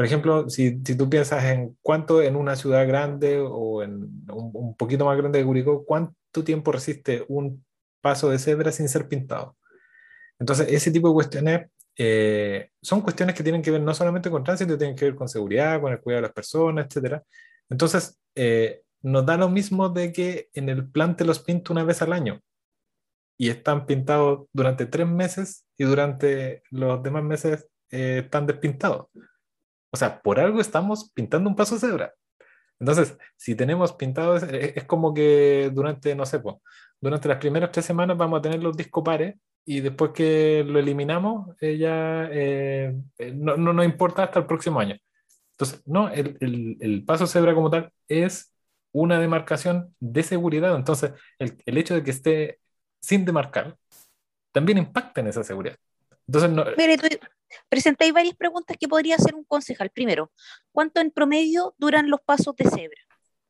Por ejemplo, si, si, tú piensas en cuánto en una ciudad grande o en un, un, poquito más grande de Curicó, cuánto tiempo resiste un paso de cebra sin ser pintado. Entonces, ese tipo de cuestiones eh, son cuestiones que tienen que ver no solamente con tránsito, tienen que ver con seguridad, con el cuidado de las personas, etc. Entonces, eh, nos da lo mismo de que en el plan te los pinto una vez al año y están pintados durante tres meses y durante los demás meses eh, están despintados. O sea, por algo estamos pintando un paso cebra. Entonces, si tenemos pintados, es, como que durante, no sé, pues, durante las primeras tres semanas vamos a tener los discos pares y después que lo eliminamos, eh, ya eh, no, no, nos importa hasta el próximo año. Entonces, no, el, el, el, paso cebra como tal es una demarcación de seguridad. Entonces, el, el hecho de que esté sin demarcar, también impacta en esa seguridad. Entonces, no, Mire, tú presentáis varias preguntas que podría hacer un concejal. Primero, ¿cuánto en promedio duran los pasos de cebra?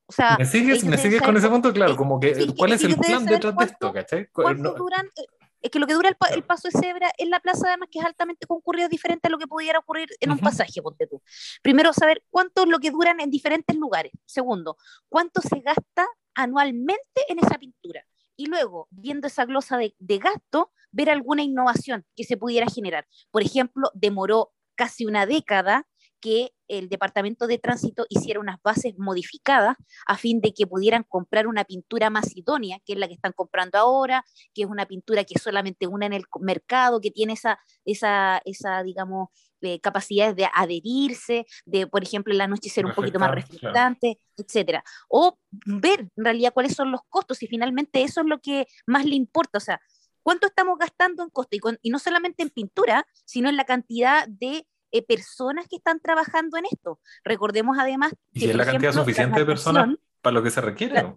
O sea, ¿Me sigues, ¿me sigues con ese punto? Claro, como que, sí, ¿cuál es, es el plan detrás de esto? ¿cachai? ¿Cuánto no, duran? Eh, es que lo que dura el, pa el, paso de cebra en la plaza de armas, que es altamente concurrido, es diferente a lo que pudiera ocurrir en uh -huh. un pasaje, ponte tú. Primero, saber cuánto es lo que duran en diferentes lugares. Segundo, cuánto se gasta anualmente en esa pintura y luego, viendo esa glosa de, gasto, ver alguna innovación que se pudiera generar. Por ejemplo, demoró casi una década que el Departamento de Tránsito hiciera unas bases modificadas a fin de que pudieran comprar una pintura más idónea, que es la que están comprando ahora, que es una pintura que es solamente una en el mercado, que tiene esa, esa, esa digamos, eh, capacidad de adherirse, de, por ejemplo, en la noche ser un poquito más reflectante, etcétera. O ver en realidad cuáles son los costos y finalmente eso es lo que más le importa, o sea, cuánto estamos gastando en costo y, y no solamente en pintura, sino en la cantidad de eh, personas que están trabajando en esto. Recordemos además que... ¿Y es la cantidad suficiente de personas para lo que se requiere?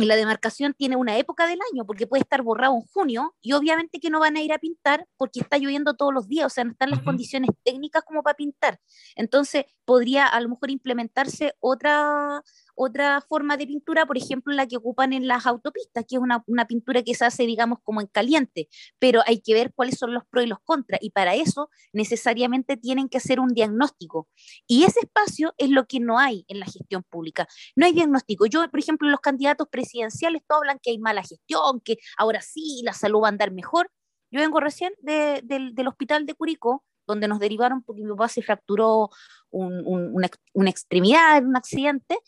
y la demarcación tiene una época del año, porque puede estar borrado en junio, y obviamente que no van a ir a pintar porque está lloviendo todos los días, o sea, no están las condiciones técnicas como para pintar. Entonces, podría a lo mejor implementarse otra, otra forma de pintura, por ejemplo, la que ocupan en las autopistas, que es una, pintura que se hace, digamos, como en caliente, pero hay que ver cuáles son los pros y los contras, y para eso necesariamente tienen que hacer un diagnóstico. Y ese espacio es lo que no hay en la gestión pública. No hay diagnóstico. Yo, por ejemplo, los candidatos presidenciales, todos hablan que hay mala gestión, que ahora sí la salud va a andar mejor. Yo vengo recién del hospital de Curicó, donde nos derivaron porque mi papá se fracturó una, extremidad en un accidente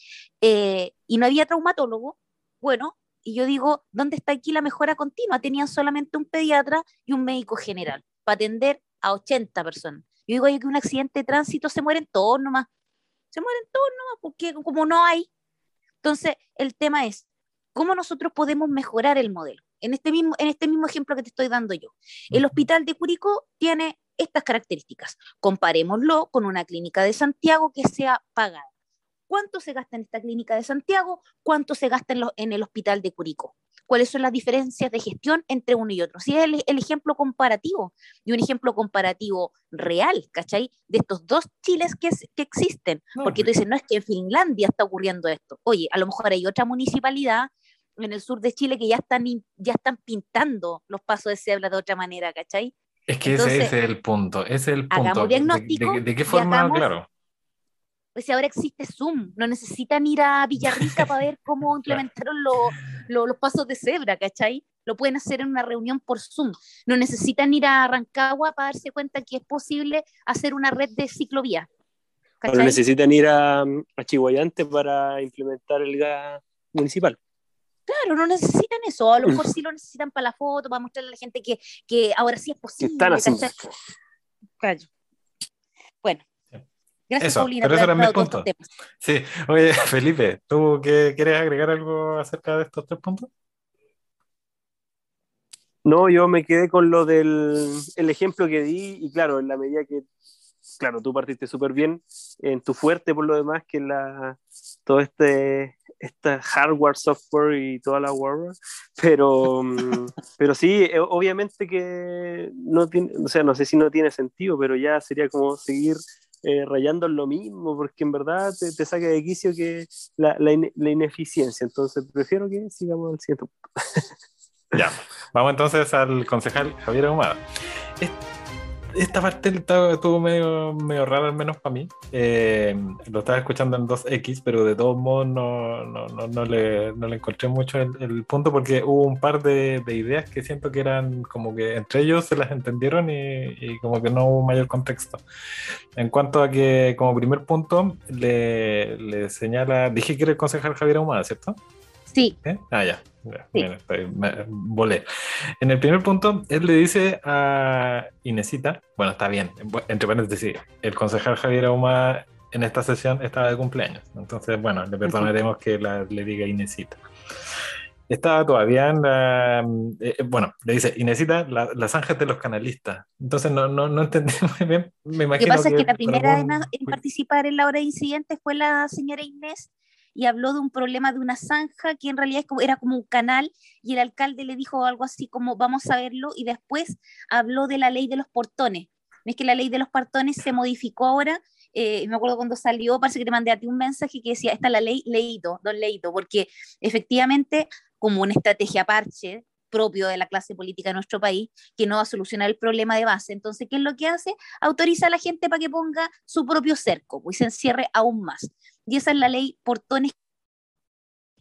eh, y no había traumatólogo. Bueno, y yo digo, ¿dónde está aquí la mejora continua? Tenían solamente un pediatra y un médico general para atender a 80 personas. Yo digo, hay que un accidente de tránsito se mueren todos nomás. Se mueren todos nomás porque como no hay. Entonces, el tema es, ¿cómo nosotros podemos mejorar el modelo? En este mismo, en este mismo ejemplo que te estoy dando yo. El hospital de Curicó tiene estas características. Comparémoslo con una clínica de Santiago que sea pagada. ¿Cuánto se gasta en esta clínica de Santiago? ¿Cuánto se gasta en, el hospital de Curicó? ¿Cuáles son las diferencias de gestión entre uno y otro? Si es el, ejemplo comparativo y un ejemplo comparativo real, ¿cachai? De estos dos Chiles que, que existen. Porque tú dices, no es que en Finlandia está ocurriendo esto. Oye, a lo mejor hay otra municipalidad en el sur de Chile que ya están, ya están pintando los pasos de cebra de otra manera, ¿cachai? Es que ese, es el punto, ese es el punto. De, qué forma, claro? Pues si ahora existe Zoom, no necesitan ir a Villarrica para ver cómo <laughs> implementaron los pasos de cebra, ¿cachai? Lo pueden hacer en una reunión por Zoom. No necesitan ir a Rancagua para darse cuenta que es posible hacer una red de ciclovía. No necesitan ir a, a Chihuayante para implementar el gas municipal. Claro, no necesitan eso, a lo mejor sí lo necesitan para la foto, para mostrarle a la gente que, que ahora sí es posible. Están haciendo. Bueno, Gracias, eso, Paulina. Pero eso era mi punto. Sí, oye, <laughs> Felipe, ¿tú qué, quieres agregar algo acerca de estos tres puntos? No, yo me quedé con lo del el ejemplo que di y claro, en la medida que, claro, tú partiste súper bien en tu fuerte por lo demás, que la, todo este esta hardware, software y toda la hardware, pero, mm, pero sí, eh, obviamente que no tiene, o sea, no sé si no tiene sentido, pero ya sería como seguir eh, rayando en lo mismo, porque en verdad te, te saca de quicio que la, la, ineficiencia, entonces prefiero que sigamos al siguiente punto. ya, vamos entonces al concejal Javier Ahumada esta parte estuvo medio, medio rara, al menos para mí. Eh, lo estaba escuchando en 2X, pero de todos modos no, no, no, no le, le, encontré mucho el, punto porque hubo un par de, de, ideas que siento que eran como que entre ellos se las entendieron y, y, como que no hubo mayor contexto. En cuanto a que, como primer punto, le, le señala, dije que era el concejal Javier Ahumada, ¿cierto? Sí. ¿Eh? Ah, ya. volé. En el primer punto, él le dice a Inesita, bueno, está bien, entre paréntesis, el concejal Javier Auma en esta sesión estaba de cumpleaños. Entonces, bueno, le perdonaremos que le diga Inesita. Estaba todavía en la. Eh, eh, bueno, le dice Inesita, las ángeles de los canalistas. Entonces, no, no, no entendí <laughs> muy bien. Me imagino Lo que pasa es que la primera en participar en la hora de incidente fue la señora Inés y habló de un problema de una zanja que en realidad era como un canal y el alcalde le dijo algo así como vamos a verlo y después habló de la ley de los portones. Es que la ley de los portones se modificó ahora, eh, me acuerdo cuando salió, parece que te mandé a ti un mensaje que decía, está la ley leído, don leído, porque efectivamente como una estrategia parche propio de la clase política de nuestro país, que no va a solucionar el problema de base. Entonces, ¿qué es lo que hace? Autoriza a la gente para que ponga su propio cerco pues, y se encierre aún más. Y esa es la ley Portones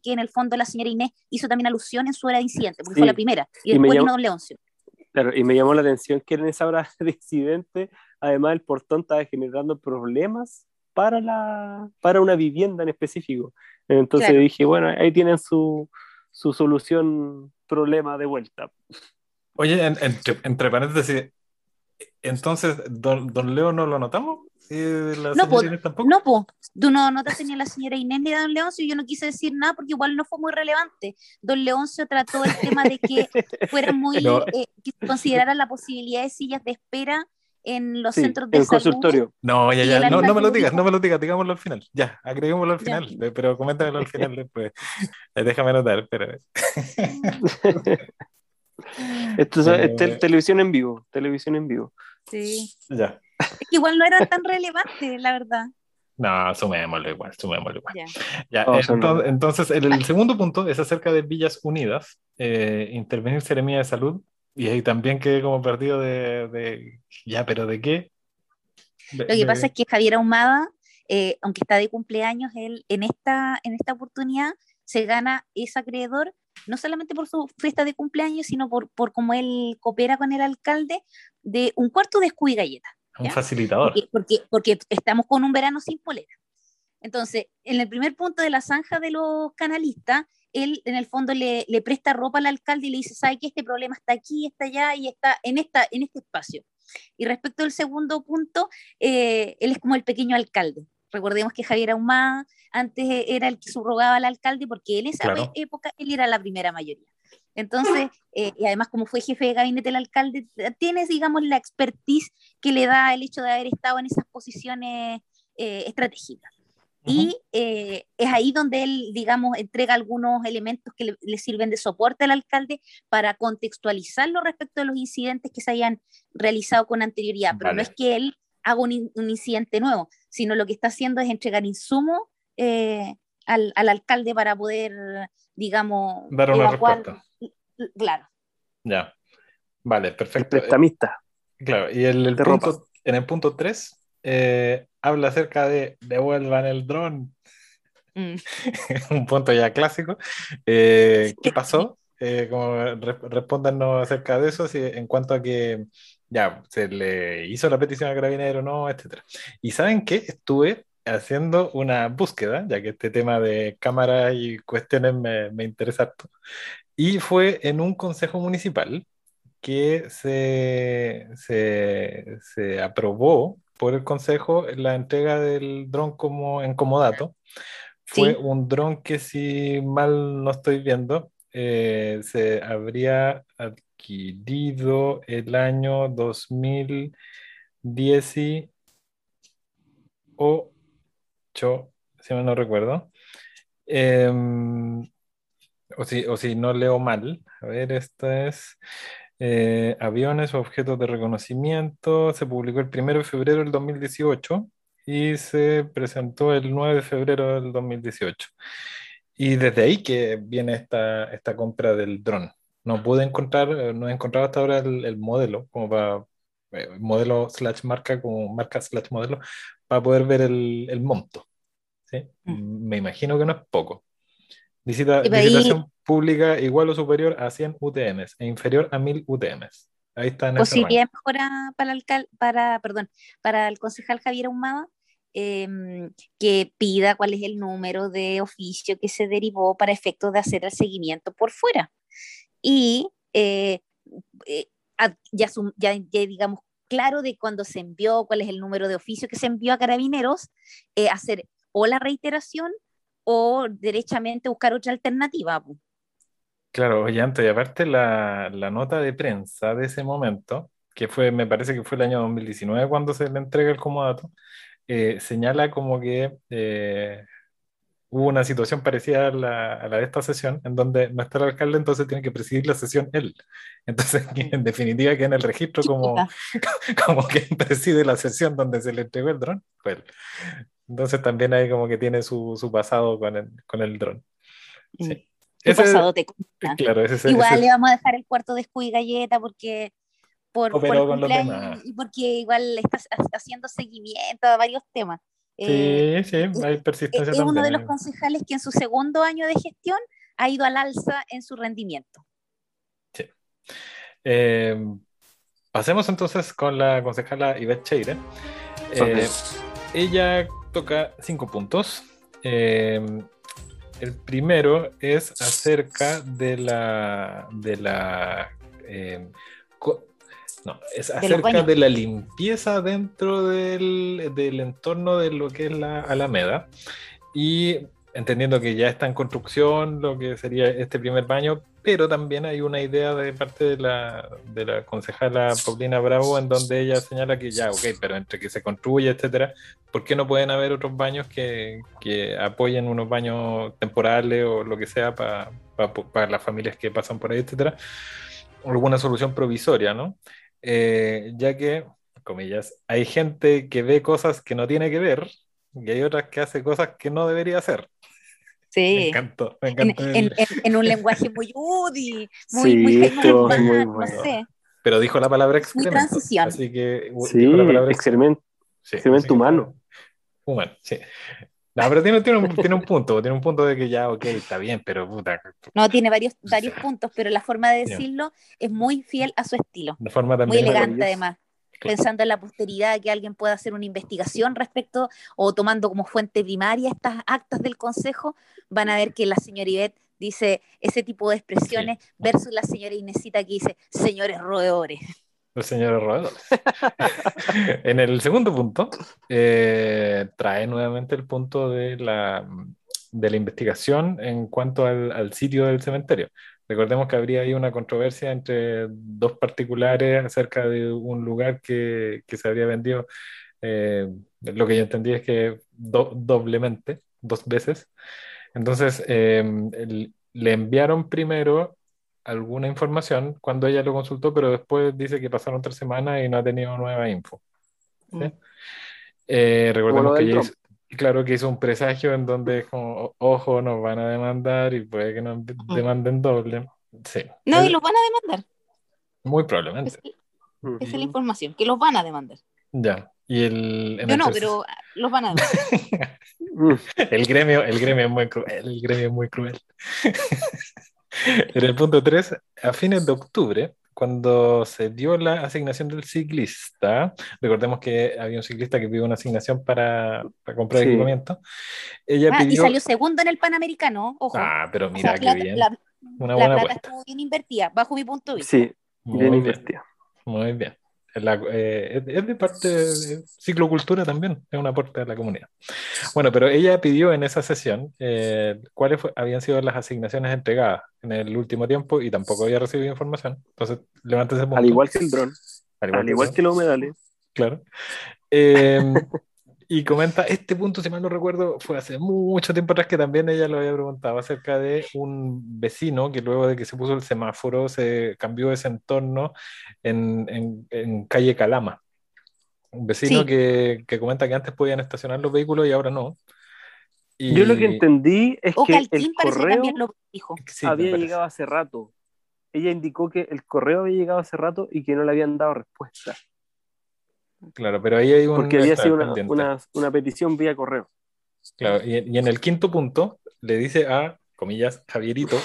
que en el fondo la señora Inés hizo también alusión en su hora de incidente, porque fue Sí. la primera, y Y después llamó- vino Don Leoncio. Claro, y me llamó la atención que en esa hora <laughs> de incidente, además el portón estaba generando problemas para, la, para una vivienda en específico. Entonces Claro. dije, bueno, ahí tienen su, su solución problema de vuelta. Oye, en- entre, entre paréntesis, entonces, ¿don, don Leo no lo notamos? ¿Y la No, po, tampoco? No, pues, tú no notaste ni a la señora Inés ni a Don Leoncio, yo no quise decir nada porque igual no fue muy relevante. Don Leoncio trató el tema de que fuera <laughs> muy, No. eh, que considerara la posibilidad de sillas de espera en los Sí, centros de el salud. consultorio. No, ya, ya, no, no me lo digas, no me lo digas, digámoslo al final. Ya, agreguémoslo al Ya. final, eh, pero coméntamelo al final después. Eh, Déjame anotar, pero <laughs> Esto es, Pero- es tel- televisión en vivo, televisión en vivo. Sí. ya. Es que igual no era tan relevante, la verdad. No, sumémoslo igual, sumémoslo igual. Ya. Ya, Oh, eh, entonces, entonces, el, el segundo punto es acerca de Villas Unidas, eh, intervenir Seremía de Salud, y ahí también quedé como perdido de, de- ya, pero ¿de qué? De- Lo que de- pasa es que Javier Ahumada, eh, aunque está de cumpleaños, él en esta, en esta oportunidad se gana ese acreedor, no solamente por su fiesta de cumpleaños, sino por, por cómo él coopera con el alcalde, de un cuarto de escudo y galleta. un facilitador. Porque, porque, porque estamos con un verano sin polera. Entonces, en el primer punto de la zanja de los canalistas, él en el fondo le, le presta ropa al alcalde y le dice, ¿sabe que este problema está aquí, está allá y está en, esta, en este espacio? Y respecto al segundo punto, eh, él es como el pequeño alcalde. Recordemos que Javier Ahumada antes era el que subrogaba al alcalde porque en esa Claro. época él era la primera mayoría. Entonces, eh, y además como fue jefe de gabinete del alcalde, tienes, digamos, la expertise que le da el hecho de haber estado en esas posiciones eh, estratégicas. Y eh, es ahí donde él, digamos, entrega algunos elementos que le, le sirven de soporte al alcalde para contextualizarlo respecto de los incidentes que se hayan realizado con anterioridad. Pero no es que él haga un, in- un incidente nuevo, sino lo que está haciendo es entregar insumos eh, al, al alcalde para poder, digamos, Dar una evacuar- respuesta. Claro. Ya. Vale, El perfecto. Eh, prestamista. Claro, y el, el punto, en el punto 3 habla acerca de devuelvan el dron, Mm. <laughs> un punto ya clásico. Eh, ¿Qué pasó? Eh, como re- respóndanos acerca de eso, si, en cuanto a que ya se le hizo la petición al carabinero no, etcétera. Y ¿saben qué? Estuve haciendo una búsqueda, ya que este tema de cámaras y cuestiones me, me interesa harto. Y fue en un consejo municipal que se, se, se aprobó por el consejo la entrega del dron como en comodato. Fue Sí. un dron que, si mal no estoy viendo, eh, se habría adquirido el año 2018, si mal no recuerdo. Em, o si, o si no leo mal. A ver, esta es eh, aviones o objetos de reconocimiento. Se publicó el 1 de febrero del 2018 y se presentó el 9 de febrero del 2018. Y desde ahí que viene esta, esta compra del dron. No pude encontrar, eh, no he encontrado hasta ahora el, el modelo, como para eh, modelo slash marca, como marca slash modelo, para poder ver el, el monto. ¿sí? Mm. Me imagino que no es poco. Ahí- licitación pública igual o superior a 100 UTMs e inferior a 1000 UTMs. Ahí está posibilidad de mejora para el para, perdón, para el concejal Javier Ahumada, em, que pida cuál es el número de oficio que se derivó para efectos de hacer el seguimiento por fuera. Y eh, eh, ya, sum- ya, ya digamos claro de cuando se envió, cuál es el número de oficio que se envió a carabineros, eh, hacer o la reiteración o derechamente buscar otra alternativa. Claro, oye, antes, y aparte la, la nota de prensa de ese momento, que fue, me parece que fue el año 2019 cuando se le entrega el comodato, eh, señala como que eh, hubo una situación parecida a la, a la de esta sesión, en donde no está el alcalde, entonces tiene que presidir la sesión él. Entonces, <laughs> en definitiva, que en el registro como, <laughs> como que preside la sesión donde se le entregó el dron, fue él. Entonces también ahí como que tiene su, su pasado con el, con el dron. Sí. Tu Ese- pasado te cuenta. Claro, ese, ese- Igual ese- le vamos a dejar el cuarto de escudo y galleta porque por, por el y porque igual estás ha- haciendo seguimiento a varios temas. Eh, sí, sí, hay persistencia es también. uno de los concejales que en su segundo año de gestión ha ido al alza en su rendimiento. Eh, pasemos entonces con la concejala Ivette Cheire. Eh, ella toca cinco puntos. El primero es acerca de la. de la. eh, co- no, es acerca baños. de la limpieza dentro del, del entorno de lo que es la Alameda. Y entendiendo que ya está en construcción lo que sería este primer baño, pero también hay una idea de parte de la, de la concejala Paulina Bravo en donde ella señala que ya, ok, pero entre que se construye, etcétera, ¿por qué no pueden haber otros baños que, que apoyen unos baños temporales o lo que sea para las familias que pasan por ahí, etcétera? Alguna solución provisoria, ¿no? Eh, ya que, comillas, hay gente que ve cosas que no tiene que ver y hay otras que hace cosas que no debería hacer. Me Sí. encantó, me En, encantó. el- en- en- en un lenguaje muy UDI, muy, Sí, <laughs> muy esto muy no sé. Pero dijo la palabra excremento. transición. Así que Sí, dijo la palabra excremento. sí, excremento humano. Humano, sí. No, pero tiene, tiene, un, tiene un punto, tiene un punto de que ya, ok, está bien, pero puta, No, tiene varios, varios puntos, pero la forma de decirlo es muy fiel a su estilo. forma Muy elegante además. Pensando en la posteridad, que alguien pueda hacer una investigación respecto o tomando como fuente primaria estas actas del Consejo, van a ver que la señora Ivette dice ese tipo de expresiones versus la señora Inesita que dice señores roedores. Los señores roedores. <laughs> en el segundo punto, eh, trae nuevamente el punto de la, de la investigación en cuanto al, al sitio del cementerio. Recordemos que habría ahí una controversia entre dos particulares acerca de un lugar que, que se habría vendido. eh, lo que yo entendí es que do- doblemente, dos veces. Entonces, eh, el- le enviaron primero alguna información cuando ella lo consultó, pero después dice que pasaron tres semanas y no ha tenido nueva info. ¿sí? Mm. Eh, recordemos que ella hizo, claro que hizo un presagio en donde es como, "O- ojo, nos van a demandar y puede que nos de- demanden doble. Sí, No, Es- y los van a demandar. muy probablemente. Esa es la información, que los van a demandar. Ya. Y el, en Yo el no, pero ah, los van a demandar. <laughs> El gremio, el gremio es muy cruel, el gremio es muy cruel. <laughs> En el punto 3, a fines de octubre, cuando se dio la asignación del ciclista, recordemos que había un ciclista que pidió una asignación para, para comprar Sí. equipamiento, ella Ah, y pidió... salió segundo en el Panamericano, ojo. Ah, pero O mira sea, qué plata- bien, la, una la buena plata apuesta. estuvo bien invertida, bajo mi punto de vista. Sí, Muy bien bien, invertido. muy bien. La- eh, es, de parte de ciclocultura también, es un aporte a la comunidad. Bueno, pero ella pidió en esa sesión eh, cuáles fue- habían sido las asignaciones entregadas en el último tiempo y tampoco había recibido información. Entonces, levanta ese punto. Al igual que el dron, Al al igual eso, que los humedales. Claro. Eh, <laughs> y comenta, este punto, si mal no recuerdo, fue hace mucho tiempo atrás que también ella lo había preguntado acerca de un vecino que luego de que se puso el semáforo se cambió ese entorno en, en- en calle Calama. Un vecino Sí. que, que comenta que antes podían estacionar los vehículos y ahora no. Y- Yo lo que entendí es O que el Calquín que correo también lo dijo. Sí, había llegado hace rato. Ella indicó que el correo había llegado hace rato y que no le habían dado respuesta. Claro, pero ahí hay un Porque había sido una, una, una petición vía correo. Claro, y, y en el quinto punto le dice a, comillas, Javierito,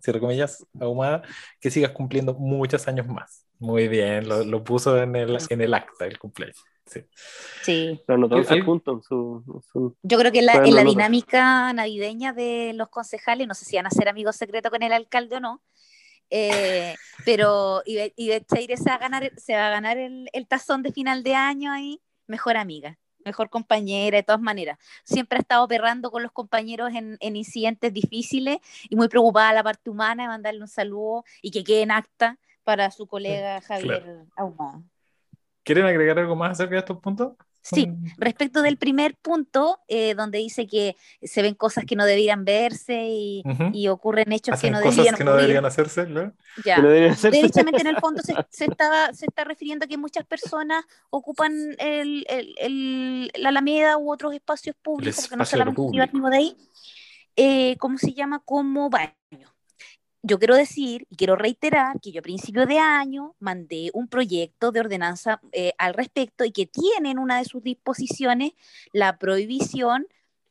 cierre comillas, ahumada, que sigas cumpliendo muchos años más. Muy bien, lo, lo puso en el, en el acta del cumpleaños. Sí. Sí. Lo anotó en punto, en su, Yo creo que en la, en la dinámica navideña de los concejales, no sé si van a ser amigos secretos con el alcalde o no, eh, pero Ivette se va a ganar, se va a ganar el, el tazón de final de año ahí, mejor amiga, mejor compañera, de todas maneras. Siempre ha estado perrando con los compañeros en, en incidentes difíciles y muy preocupada la parte humana de mandarle un saludo y que quede en acta para su colega Javier Ahumada. ¿Quieren agregar algo más acerca de estos puntos? Sí, Respecto del primer punto, eh, donde dice que se ven cosas que no deberían verse y, ocurren hechos que no cosas deberían que no deberían hacerse, ¿no? ya. que no hacerse. Derechamente en el fondo se, se estaba, se está refiriendo a que muchas personas ocupan el, el- el- la Alameda u otros espacios públicos, porque no espacio solamente público. privativo de ahí, eh, ¿cómo se llama? Como baño. Yo quiero decir y quiero reiterar que yo a principio de año mandé un proyecto de ordenanza eh, al respecto y que tiene en una de sus disposiciones la prohibición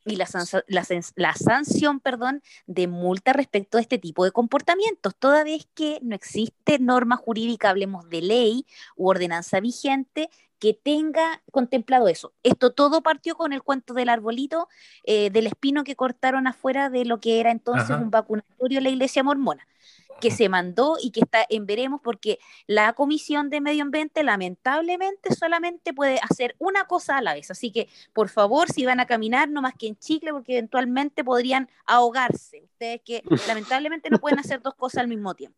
y la, la, la, sanción perdón, de multa respecto a este tipo de comportamientos, toda vez que no existe norma jurídica, hablemos de ley u ordenanza vigente, que tenga contemplado eso. Esto todo partió con el cuento del arbolito, eh, del espino que cortaron afuera de lo que era entonces un vacunatorio en la iglesia mormona que se mandó y que está en veremos porque la Comisión de Medio Ambiente lamentablemente solamente puede hacer una cosa a la vez. Así que, por favor, si van a caminar, no más que en chicle, porque eventualmente podrían ahogarse. Ustedes que <laughs> lamentablemente no pueden hacer dos cosas al mismo tiempo.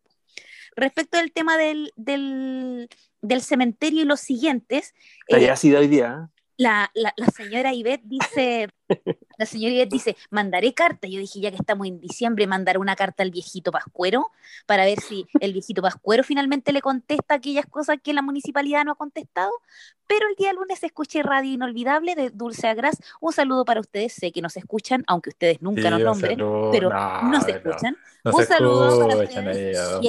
Respecto al tema del, del, del cementerio y los siguientes. Está eh, hoy día. ¿eh? La, la, la, señora Ivette dice, <laughs> la señora dice, mandaré carta. Yo dije, ya que estamos en diciembre, mandaré una carta al viejito Pascuero para ver si el viejito Pascuero finalmente le contesta aquellas cosas que la municipalidad no ha contestado. Pero el día lunes escuché Radio Inolvidable de Dulce Agras. Un saludo para ustedes. Sé que nos escuchan, aunque ustedes nunca nos nombren, pero no, nos escuchan. un saludo para ustedes. y,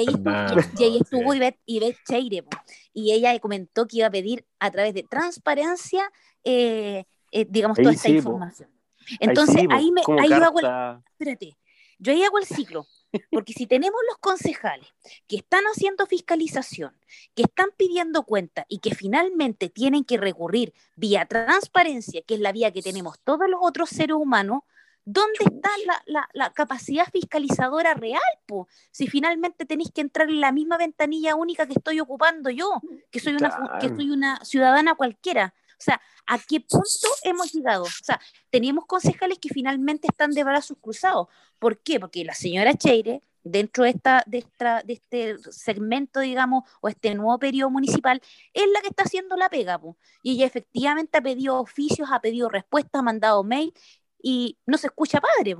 ahí estuvo, Ivette, Cheire. Y ella comentó que iba a pedir a través de transparencia, eh, eh, digamos, toda esta información. Entonces, ahí, me, ahí yo hago el, espérate, yo ahí hago el ciclo, porque si tenemos los concejales que están haciendo fiscalización, que están pidiendo cuenta y que finalmente tienen que recurrir vía transparencia, que es la vía que tenemos todos los otros seres humanos, ¿dónde está la, la, capacidad fiscalizadora real? Po? Si finalmente tenéis que entrar en la misma ventanilla única que estoy ocupando yo, que soy una, que soy una ciudadana cualquiera. O sea, ¿a qué punto hemos llegado? O sea, teníamos concejales que finalmente están de brazos cruzados. ¿Por qué? Porque la señora Cheire, dentro de, esta, de, esta, de este segmento, digamos, o este nuevo periodo municipal, es la que está haciendo la pega. Y ella efectivamente ha pedido oficios, ha pedido respuestas, ha mandado mail y no se escucha padre.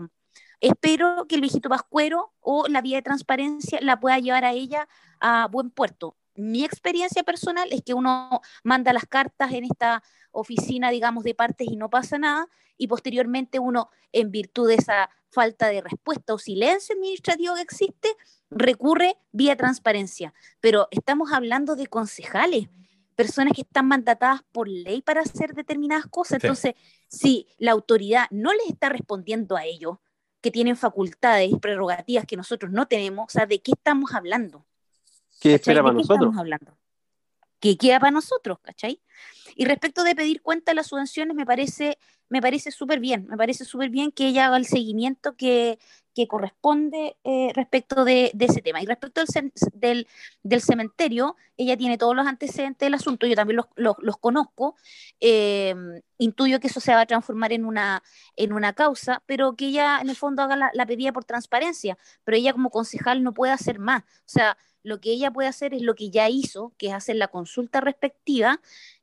Espero que el viejito Pascuero o la vía de transparencia la pueda llevar a ella a buen puerto mi experiencia personal es que uno manda las cartas en esta oficina, digamos, de partes y no pasa nada, y posteriormente uno, en virtud de esa falta de respuesta o silencio administrativo que existe, recurre vía transparencia. Pero estamos hablando de concejales, personas que están mandatadas por ley para hacer determinadas cosas. Entonces, si la autoridad no les está respondiendo a ellos, que tienen facultades y prerrogativas que nosotros no tenemos, o sea, ¿de qué estamos hablando? ¿Qué espera para nosotros? Estamos hablando? ¿Qué queda para nosotros? ¿Cachai? Y respecto de pedir cuenta de las subvenciones, me parece me parece súper bien, me parece súper bien que ella haga el seguimiento que, que corresponde eh, respecto de, de, ese tema. Y respecto del, del, del, cementerio, ella tiene todos los antecedentes del asunto, yo también los, los, los conozco, eh, intuyo que eso se va a transformar en una, en una causa, pero que ella en el fondo haga la, la pedida por transparencia, pero ella como concejal no puede hacer más. O sea, lo que ella puede hacer es lo que ya hizo, que es hacer la consulta respectiva,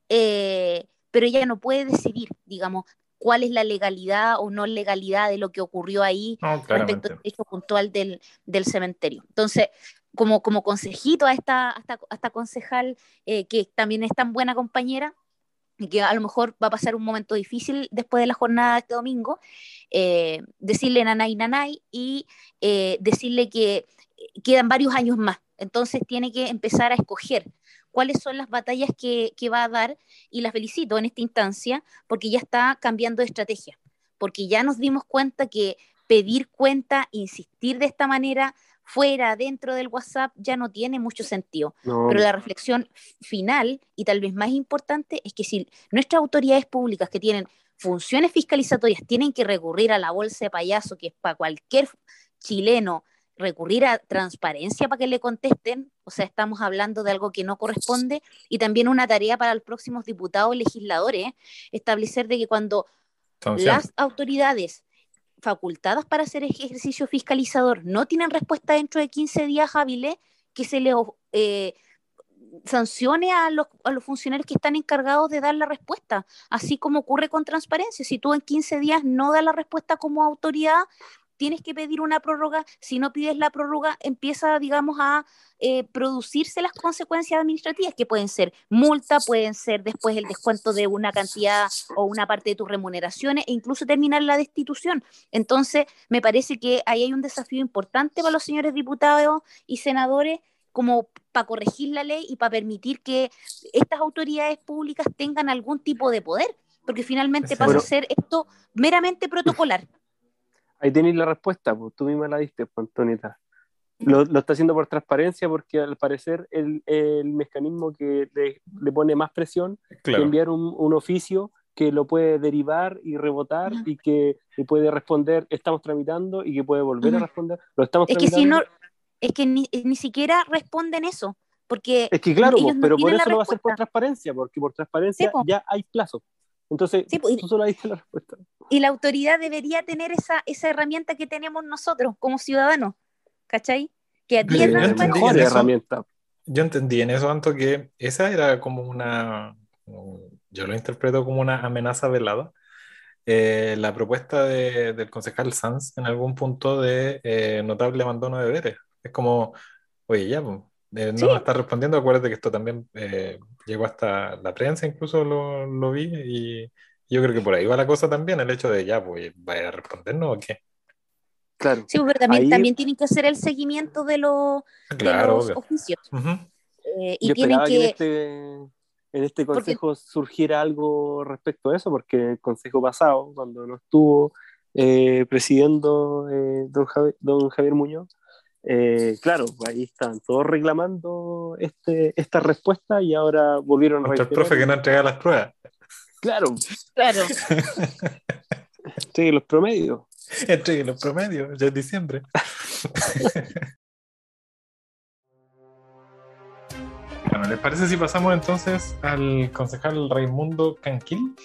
eh, pero ella no puede decidir, digamos, cuál es la legalidad o no legalidad de lo que ocurrió ahí respecto al hecho puntual del, del, cementerio. Entonces, como, como consejito a esta, a esta, concejal, eh, que también es tan buena compañera, y que a lo mejor va a pasar un momento difícil después de la jornada de este domingo, eh, decirle nanay nanay y decirle que quedan varios años más entonces tiene que empezar a escoger cuáles son las batallas que, va a dar y la felicito en esta instancia porque ya está cambiando de estrategia, porque ya nos dimos cuenta que pedir cuenta, insistir de esta manera fuera, dentro del WhatsApp, ya no tiene mucho sentido. Pero la reflexión final y tal vez más importante es que si nuestras autoridades públicas que tienen funciones fiscalizatorias tienen que recurrir a la bolsa de payaso, que es para cualquier chileno recurrir a transparencia para que le contesten, o sea, estamos hablando de algo que no corresponde, y también una tarea para los próximos diputados legisladores, establecer de que cuando las autoridades facultadas para hacer ejercicio fiscalizador no tienen respuesta dentro de 15 días hábiles, que se les eh, sancione a los, a los, funcionarios que están encargados de dar la respuesta, así como ocurre con transparencia. Si tú en 15 días no das la respuesta como autoridad, tienes que pedir una prórroga. Si no pides la prórroga, empieza, digamos, a eh, producirse las consecuencias administrativas, que pueden ser multa, pueden ser después el descuento de una cantidad o una parte de tus remuneraciones e incluso terminar la destitución. Entonces, me parece que ahí hay un desafío importante para los señores diputados y senadores como para corregir la ley y para permitir que estas autoridades públicas tengan algún tipo de poder, porque finalmente pasa a ser esto meramente protocolar. Ahí tenéis la respuesta, pues, tú misma la diste, pues, Antonita. Lo, está haciendo por transparencia porque al parecer el, el mecanismo que le, pone más presión es enviar un, un, oficio que lo puede derivar y rebotar y que puede responder estamos tramitando y que puede volver a responder. Lo estamos es tramitando. que si no es que ni, ni siquiera responden eso porque es que claro pero por eso lo va a hacer por transparencia porque por transparencia ya hay plazo entonces, tú solo diste <laughs> la respuesta. Y la autoridad debería tener esa, esa herramienta que tenemos nosotros como ciudadanos, ¿cachai? Que yo entendí mejor herramienta. Yo entendí en eso, tanto que esa era como una, yo lo interpreto como una amenaza velada. Eh, la propuesta de, del concejal Sanz en algún punto de eh, notable abandono de deberes. Es como, oye, ya, pues, eh, no está respondiendo. Acuérdate que esto también eh, llegó hasta la prensa, incluso lo, lo, vi, y yo creo que por ahí va la cosa también, el hecho de ya, pues, ¿vaya a respondernos o qué? Claro. Sí, pero también, también tienen que hacer el seguimiento de, los oficios. Eh, y tienen que... en, este, en este consejo surgiera algo respecto a eso, porque el consejo pasado, cuando no estuvo presidiendo don, don Javier Muñoz, eh, claro, ahí están todos reclamando este, esta respuesta y ahora volvieron a el profe que no entrega las pruebas. Claro. Claro. <laughs> Entregue los promedios. Entregue los promedios, ya es diciembre. <laughs> bueno, ¿les parece si pasamos entonces al concejal Raimundo Canquil?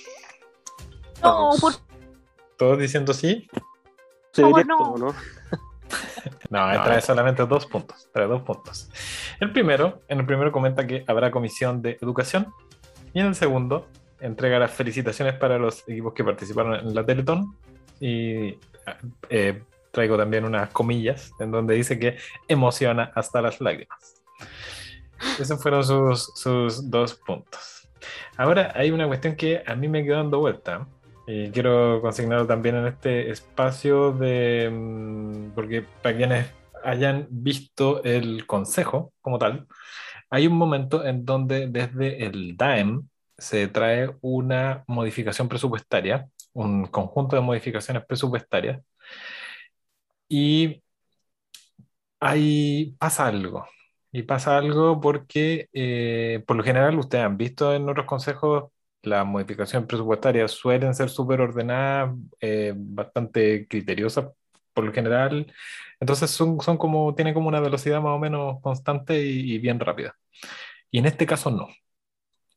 No, por... ¿Todos diciendo sí? Sí, directo, ¿no? No, <laughs> trae solamente dos puntos, trae dos puntos. El primero, en el primero comenta que habrá comisión de educación y en el segundo entrega las felicitaciones para los equipos que participaron en la Teletón y eh, traigo también unas comillas en donde dice que emociona hasta las lágrimas. Esos fueron sus, sus dos puntos. Ahora hay una cuestión que a mí me quedó dando vuelta y quiero consignarlo también en este espacio de, mm, porque para quienes hayan visto el consejo como tal, hay un momento en donde desde el DAEM se trae una modificación presupuestaria, un conjunto de modificaciones presupuestarias, y ahí pasa algo. Y pasa algo porque, eh, por lo general, ustedes han visto en otros consejos las modificaciones presupuestarias suelen ser súper ordenadas, eh, bastante criteriosas por lo general. Entonces son, son como, tienen como una velocidad más o menos constante y, bien rápida. Y en este caso no.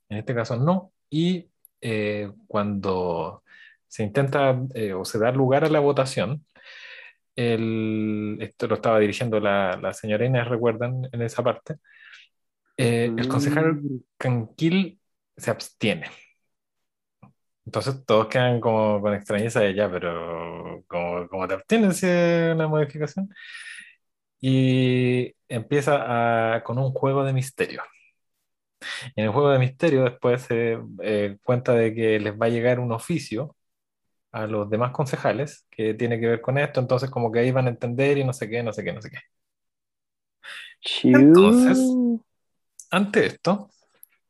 En este caso no. Y eh, cuando se intenta eh, o se da lugar a la votación, el, esto lo estaba dirigiendo la, la señora Inés, recuerdan en esa parte, el concejal mm. Canquil se abstiene. Entonces todos quedan como con extrañeza de ya, pero como, te obtienes una modificación. Y empieza con un juego de misterio. en el juego de misterio después se eh, cuenta de que les va a llegar un oficio a los demás concejales que tiene que ver con esto, entonces como que ahí van a entender y no sé qué, no sé qué, no sé qué. Entonces, ante esto,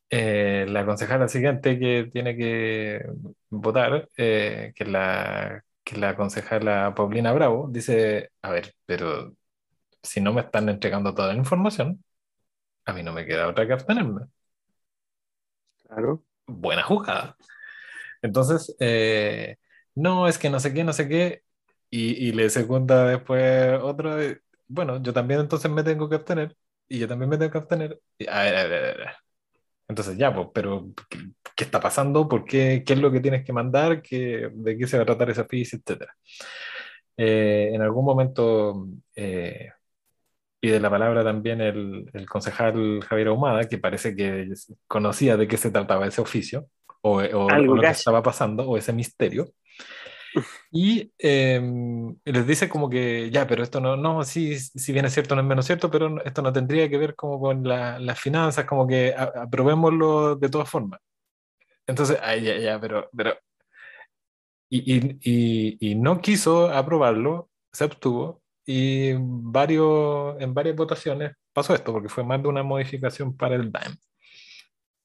eh, la concejala siguiente que tiene que votar, eh, que, la, que la concejala Paulina Bravo, dice, a ver, pero si no me están entregando toda la información, a mí no me queda otra que abstenerme. Claro. Buena jugada. Entonces, eh, no, es que no sé qué, no sé qué, y, y le segunda después otro, bueno, yo también entonces me tengo que abstener, y yo también me tengo que abstener. a ver, a ver, a ver. Entonces ya, pues, pero ¿qué, está pasando? ¿Por qué? ¿Qué es lo que tienes que mandar? ¿Qué, ¿De qué se va a tratar esa oficio? Etcétera. Eh, en algún momento eh, pide la palabra también el, el, concejal Javier Ahumada, que parece que conocía de qué se trataba ese oficio, o, o, lo que estaba pasando, o ese misterio. Y em, les dice como que, ya, pero esto no, no, sí, si bien es cierto, no es menos cierto, pero esto no tendría que ver como con las finanzas, como que aprobémoslo de todas formas. Entonces, ay, ya, ya, pero, pero y, y, y, no quiso aprobarlo, se abstuvo y varios, en varias votaciones pasó esto, porque fue más de una modificación para el DAEM.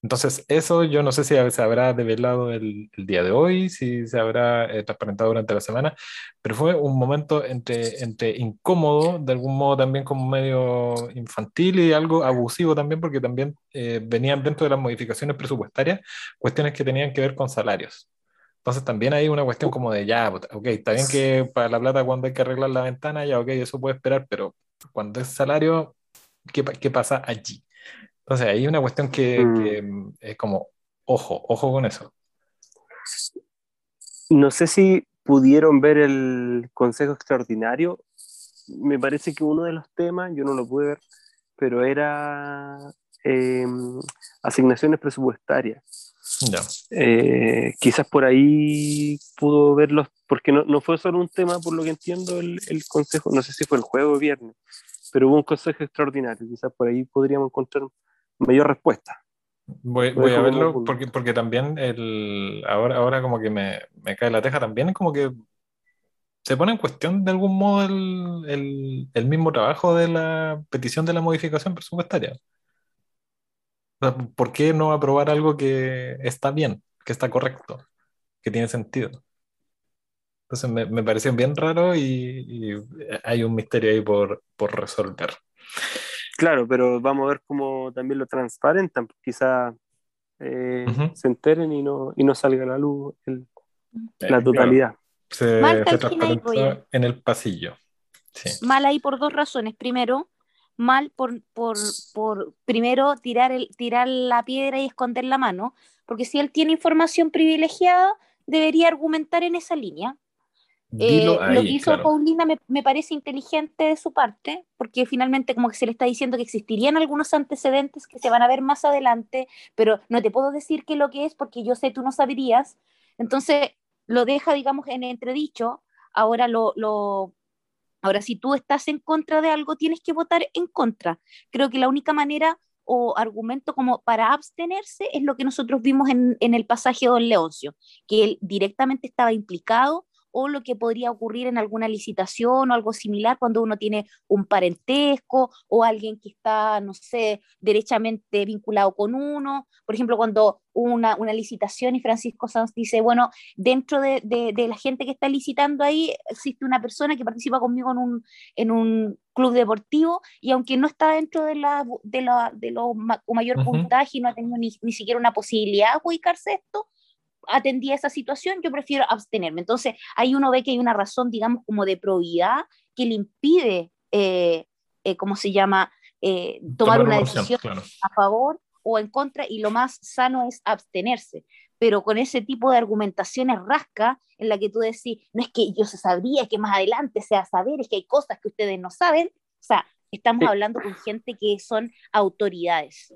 Entonces, eso yo no sé si se habrá develado el, el día de hoy, si se habrá eh, transparentado durante la semana, pero fue un momento entre, entre incómodo, de algún modo también como medio infantil y algo abusivo también, porque también eh, venían dentro de las modificaciones presupuestarias cuestiones que tenían que ver con salarios. Entonces también hay una cuestión como de ya, ok, está bien que para la plata cuando hay que arreglar la ventana, ya, ok, eso puede esperar, pero cuando es salario, ¿qué, qué pasa allí? Entonces, hay una cuestión que, mm. es como, ojo, ojo con eso. No sé si pudieron ver el Consejo Extraordinario. Me parece que uno de los temas, yo no lo pude ver, pero era em, asignaciones presupuestarias. Eh, quizás por ahí pudo verlos, porque no, no, fue solo un tema, por lo que entiendo, el, el Consejo, no sé si fue el jueves o viernes, pero hubo un Consejo Extraordinario. Quizás por ahí podríamos encontrar mayor respuesta. Voy, a verlo porque, porque también el, ahora, ahora como que me, me cae la teja también, es como que se pone en cuestión de algún modo el, el, mismo trabajo de la petición de la modificación presupuestaria. ¿Por qué no aprobar algo que está bien, que está correcto, que tiene sentido? Entonces me, me pareció bien raro y, hay un misterio ahí por, por resolver. Claro, pero vamos a ver cómo también lo transparentan, quizá eh, se enteren y no, y no salga a la luz la totalidad. Se, transparentó en el pasillo. Mal ahí por dos razones. Primero, mal por, por, por primero tirar, el, tirar la piedra y esconder la mano, porque si él tiene información privilegiada, debería argumentar en esa línea. Eh, lo que hizo Paulina me, parece inteligente de su parte, porque finalmente como que se le está diciendo que existirían algunos antecedentes que se van a ver más adelante, pero no te puedo decir qué es lo que es porque yo sé tú no sabrías. Entonces lo deja, digamos, en entredicho. Ahora lo, lo ahora si tú estás en contra de algo tienes que votar en contra. Creo que la única manera o argumento como para abstenerse es lo que nosotros vimos en, en el pasaje de Don Leoncio, que él directamente estaba implicado o lo que podría ocurrir en alguna licitación o algo similar cuando uno tiene un parentesco o alguien que está, no sé, derechamente vinculado con uno. Por ejemplo, cuando una, una licitación y Francisco Sanz dice, bueno, dentro de, de, la gente que está licitando ahí existe una persona que participa conmigo en un, en un club deportivo y aunque no está dentro de, la, de, la, de lo mayor puntaje y no ha tenido ni, ni siquiera una posibilidad de adjudicarse esto, atendía esa situación, yo prefiero abstenerme. Entonces, ahí uno ve que hay una razón, digamos, como de probidad que le impide, eh, eh, ¿cómo se llama?, eh, tomar, una decisión a favor o en contra, y lo más sano es abstenerse. Pero con ese tipo de argumentaciones rasca, en la que tú decís, no es que yo se sabría que más adelante sea saber, es que hay cosas que ustedes no saben. O sea, estamos hablando con gente que son autoridades.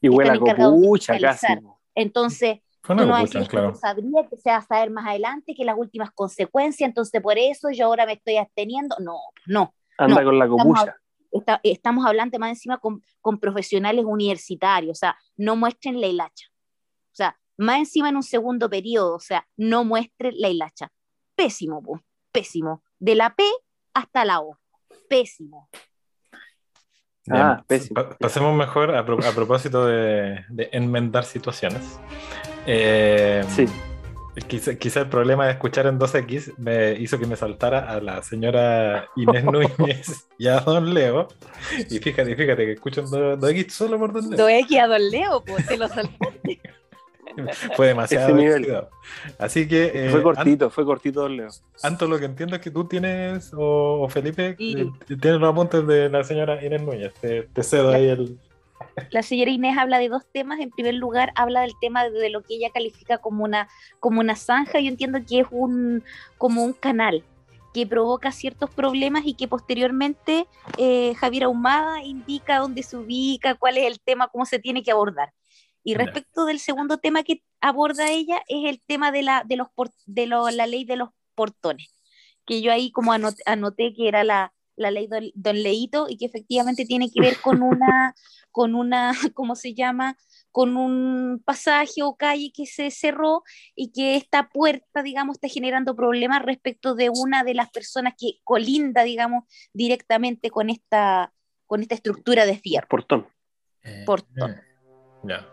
Y buena copucha, casi. Entonces, Tú no decir, claro. sabría que se va a saber más adelante que las últimas consecuencias, entonces por eso yo ahora me estoy absteniendo. No, no. Anda con la comucha. Estamos, hablando más encima con, con, profesionales universitarios, o sea, no muestren la hilacha. O sea, más encima en un segundo periodo, o sea, no muestren la hilacha. Pésimo, pues, pésimo. De la P hasta la O. Pésimo. Ah, pésimo. pasemos mejor a, propósito de, de enmendar situaciones. Eh, sí. Quizá, el problema de escuchar en 2X me hizo que me saltara a la señora Inés Núñez y a Don Leo. Y fíjate, fíjate que escucho en 2X solo por Don Leo. 2X a Don Leo, pues se lo saltaste. <laughs> fue demasiado nivel. Así que. Eh, fue cortito, fue cortito Don Leo. Anto, lo que entiendo es que tú tienes, o, Felipe, eh, tienes los apuntes de la señora Inés Núñez. Te, te cedo ahí el, la señora Inés habla de dos temas. En primer lugar, habla del tema de lo que ella califica como una, como una zanja. Yo entiendo que es un, como un canal que provoca ciertos problemas y que posteriormente eh, Javier Ahumada indica dónde se ubica, cuál es el tema, cómo se tiene que abordar. Y respecto del segundo tema que aborda ella, es el tema de la, de los, de la ley de los portones. Que yo ahí como anoté, anoté que era la, la ley don, don, Leito y que efectivamente tiene que ver con una, <laughs> con una, ¿cómo se llama? Con un pasaje o calle que se cerró y que esta puerta, digamos, está generando problemas respecto de una de las personas que colinda, digamos, directamente con esta, con esta estructura de fierro. Portón. Portón. Eh, ya.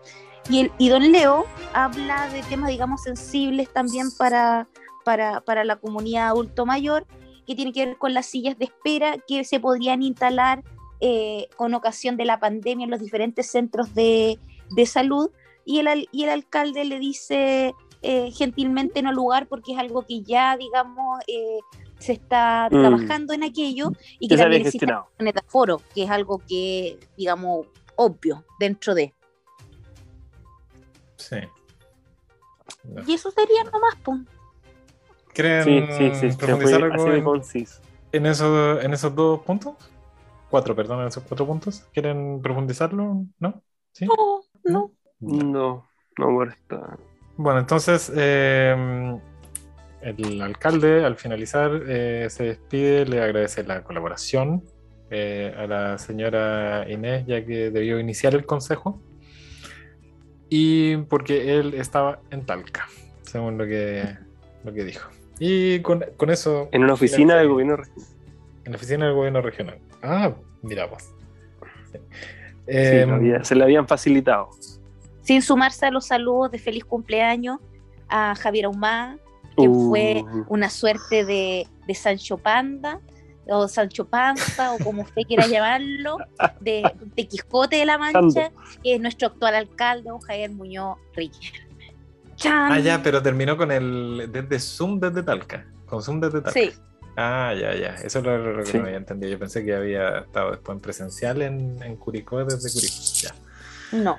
Y, el, y don Leo habla de temas, digamos, sensibles también para, para, para la comunidad adulto mayor, que tiene que ver con las sillas de espera que se podrían instalar eh, con ocasión de la pandemia en los diferentes centros de, de salud. Y el, y el alcalde le dice eh, gentilmente no lugar porque es algo que ya, digamos, eh, se está Mm. trabajando en aquello y que también existe un metaforo, que es algo que, digamos, obvio dentro de. Sí. Y eso sería nomás, pues. ¿Quieren Sí, sí, sí. Profundizar algo en, en eso- en esos dos puntos? Cuatro, perdón, en esos cuatro puntos. ¿Quieren profundizarlo? ¿No? ¿Sí? No, no. No, no por esta. Bueno, entonces eh, el alcalde al finalizar eh, se despide, le agradece la colaboración eh, a la señora Inés, ya que debió iniciar el consejo, y porque él estaba en Talca, según lo que, lo que dijo. Y con, con eso... En una oficina del gobierno regional. En la oficina del gobierno regional. Ah, mira. Sí. Sí, había- se le habían facilitado. Sin sumarse a los saludos de feliz cumpleaños a Javier Ahumada, que Uh. fue una suerte de, de Sancho Panda, o Sancho Panza, o como usted quiera <laughs> llamarlo, de, de Quijote de la Mancha, que es nuestro actual alcalde, don Javier Muñoz Riquelme. ¡Chan! Ah, ya, pero terminó con el desde Zoom desde Talca. Con Zoom desde Talca. Sí, Ah, ya, ya. Eso es lo, lo que Sí. no había entendido. Yo pensé que había estado después en presencial en, en Curicó desde Curicó. Ya. no.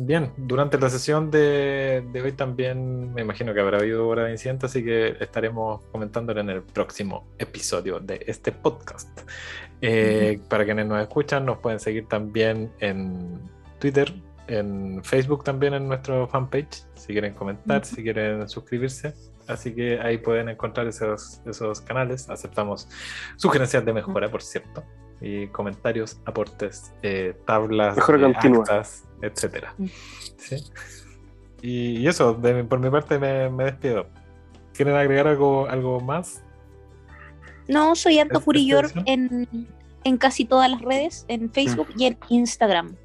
Bien, durante la sesión de, de hoy también me imagino que habrá habido hora de incidente, así que estaremos comentándolo en el próximo episodio de este podcast. Eh, Para quienes nos escuchan, nos pueden seguir también en Twitter, en Facebook también en nuestro fanpage, si quieren comentar, si quieren suscribirse. Así que ahí pueden encontrar esos, esos canales. Aceptamos sugerencias de mejora, por cierto, y comentarios, aportes, eh, tablas, Mejora eh, actas, etcétera. ¿Sí? Y, y eso, de por mi parte me, me despido. ¿Quieren agregar algo, algo más? No, soy Anto ¿Es- Purillor es eso? en, en casi todas las redes, en Facebook y en Instagram.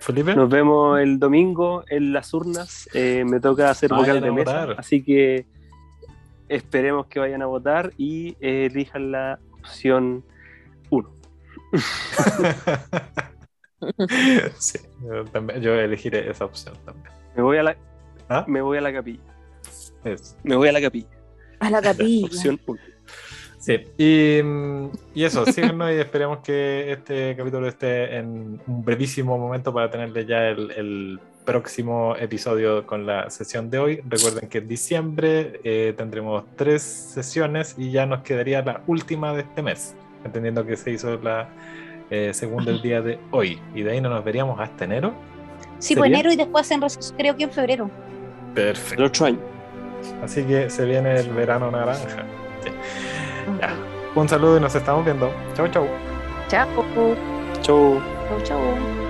Felipe. Nos vemos el domingo en las urnas. Eh, me toca hacer Vayan vocal de mesa, votar. así que esperemos que vayan a votar y eh, elijan la opción 1. <laughs> sí, yo, también- yo elegiré esa opción también. Me voy a la, ¿Ah? me voy a la capilla. Es- Me voy a la capilla. A la capilla. Opción 1. Sí, y, y eso, <laughs> síganos y esperemos que este capítulo esté en un brevísimo momento para tenerle ya el, el próximo episodio con la sesión de hoy. Recuerden que en diciembre eh, tendremos tres sesiones y ya nos quedaría la última de este mes, entendiendo que se hizo la eh, segunda el día de hoy. Y de ahí no nos veríamos hasta enero. Sí, pues ¿Sería? enero y después en creo que en febrero. Perfecto. El otro año. Así que se viene el verano naranja. Sí. Ya. Un saludo y nos estamos viendo. Chau, chau. Chao. Chau. Chao, chao.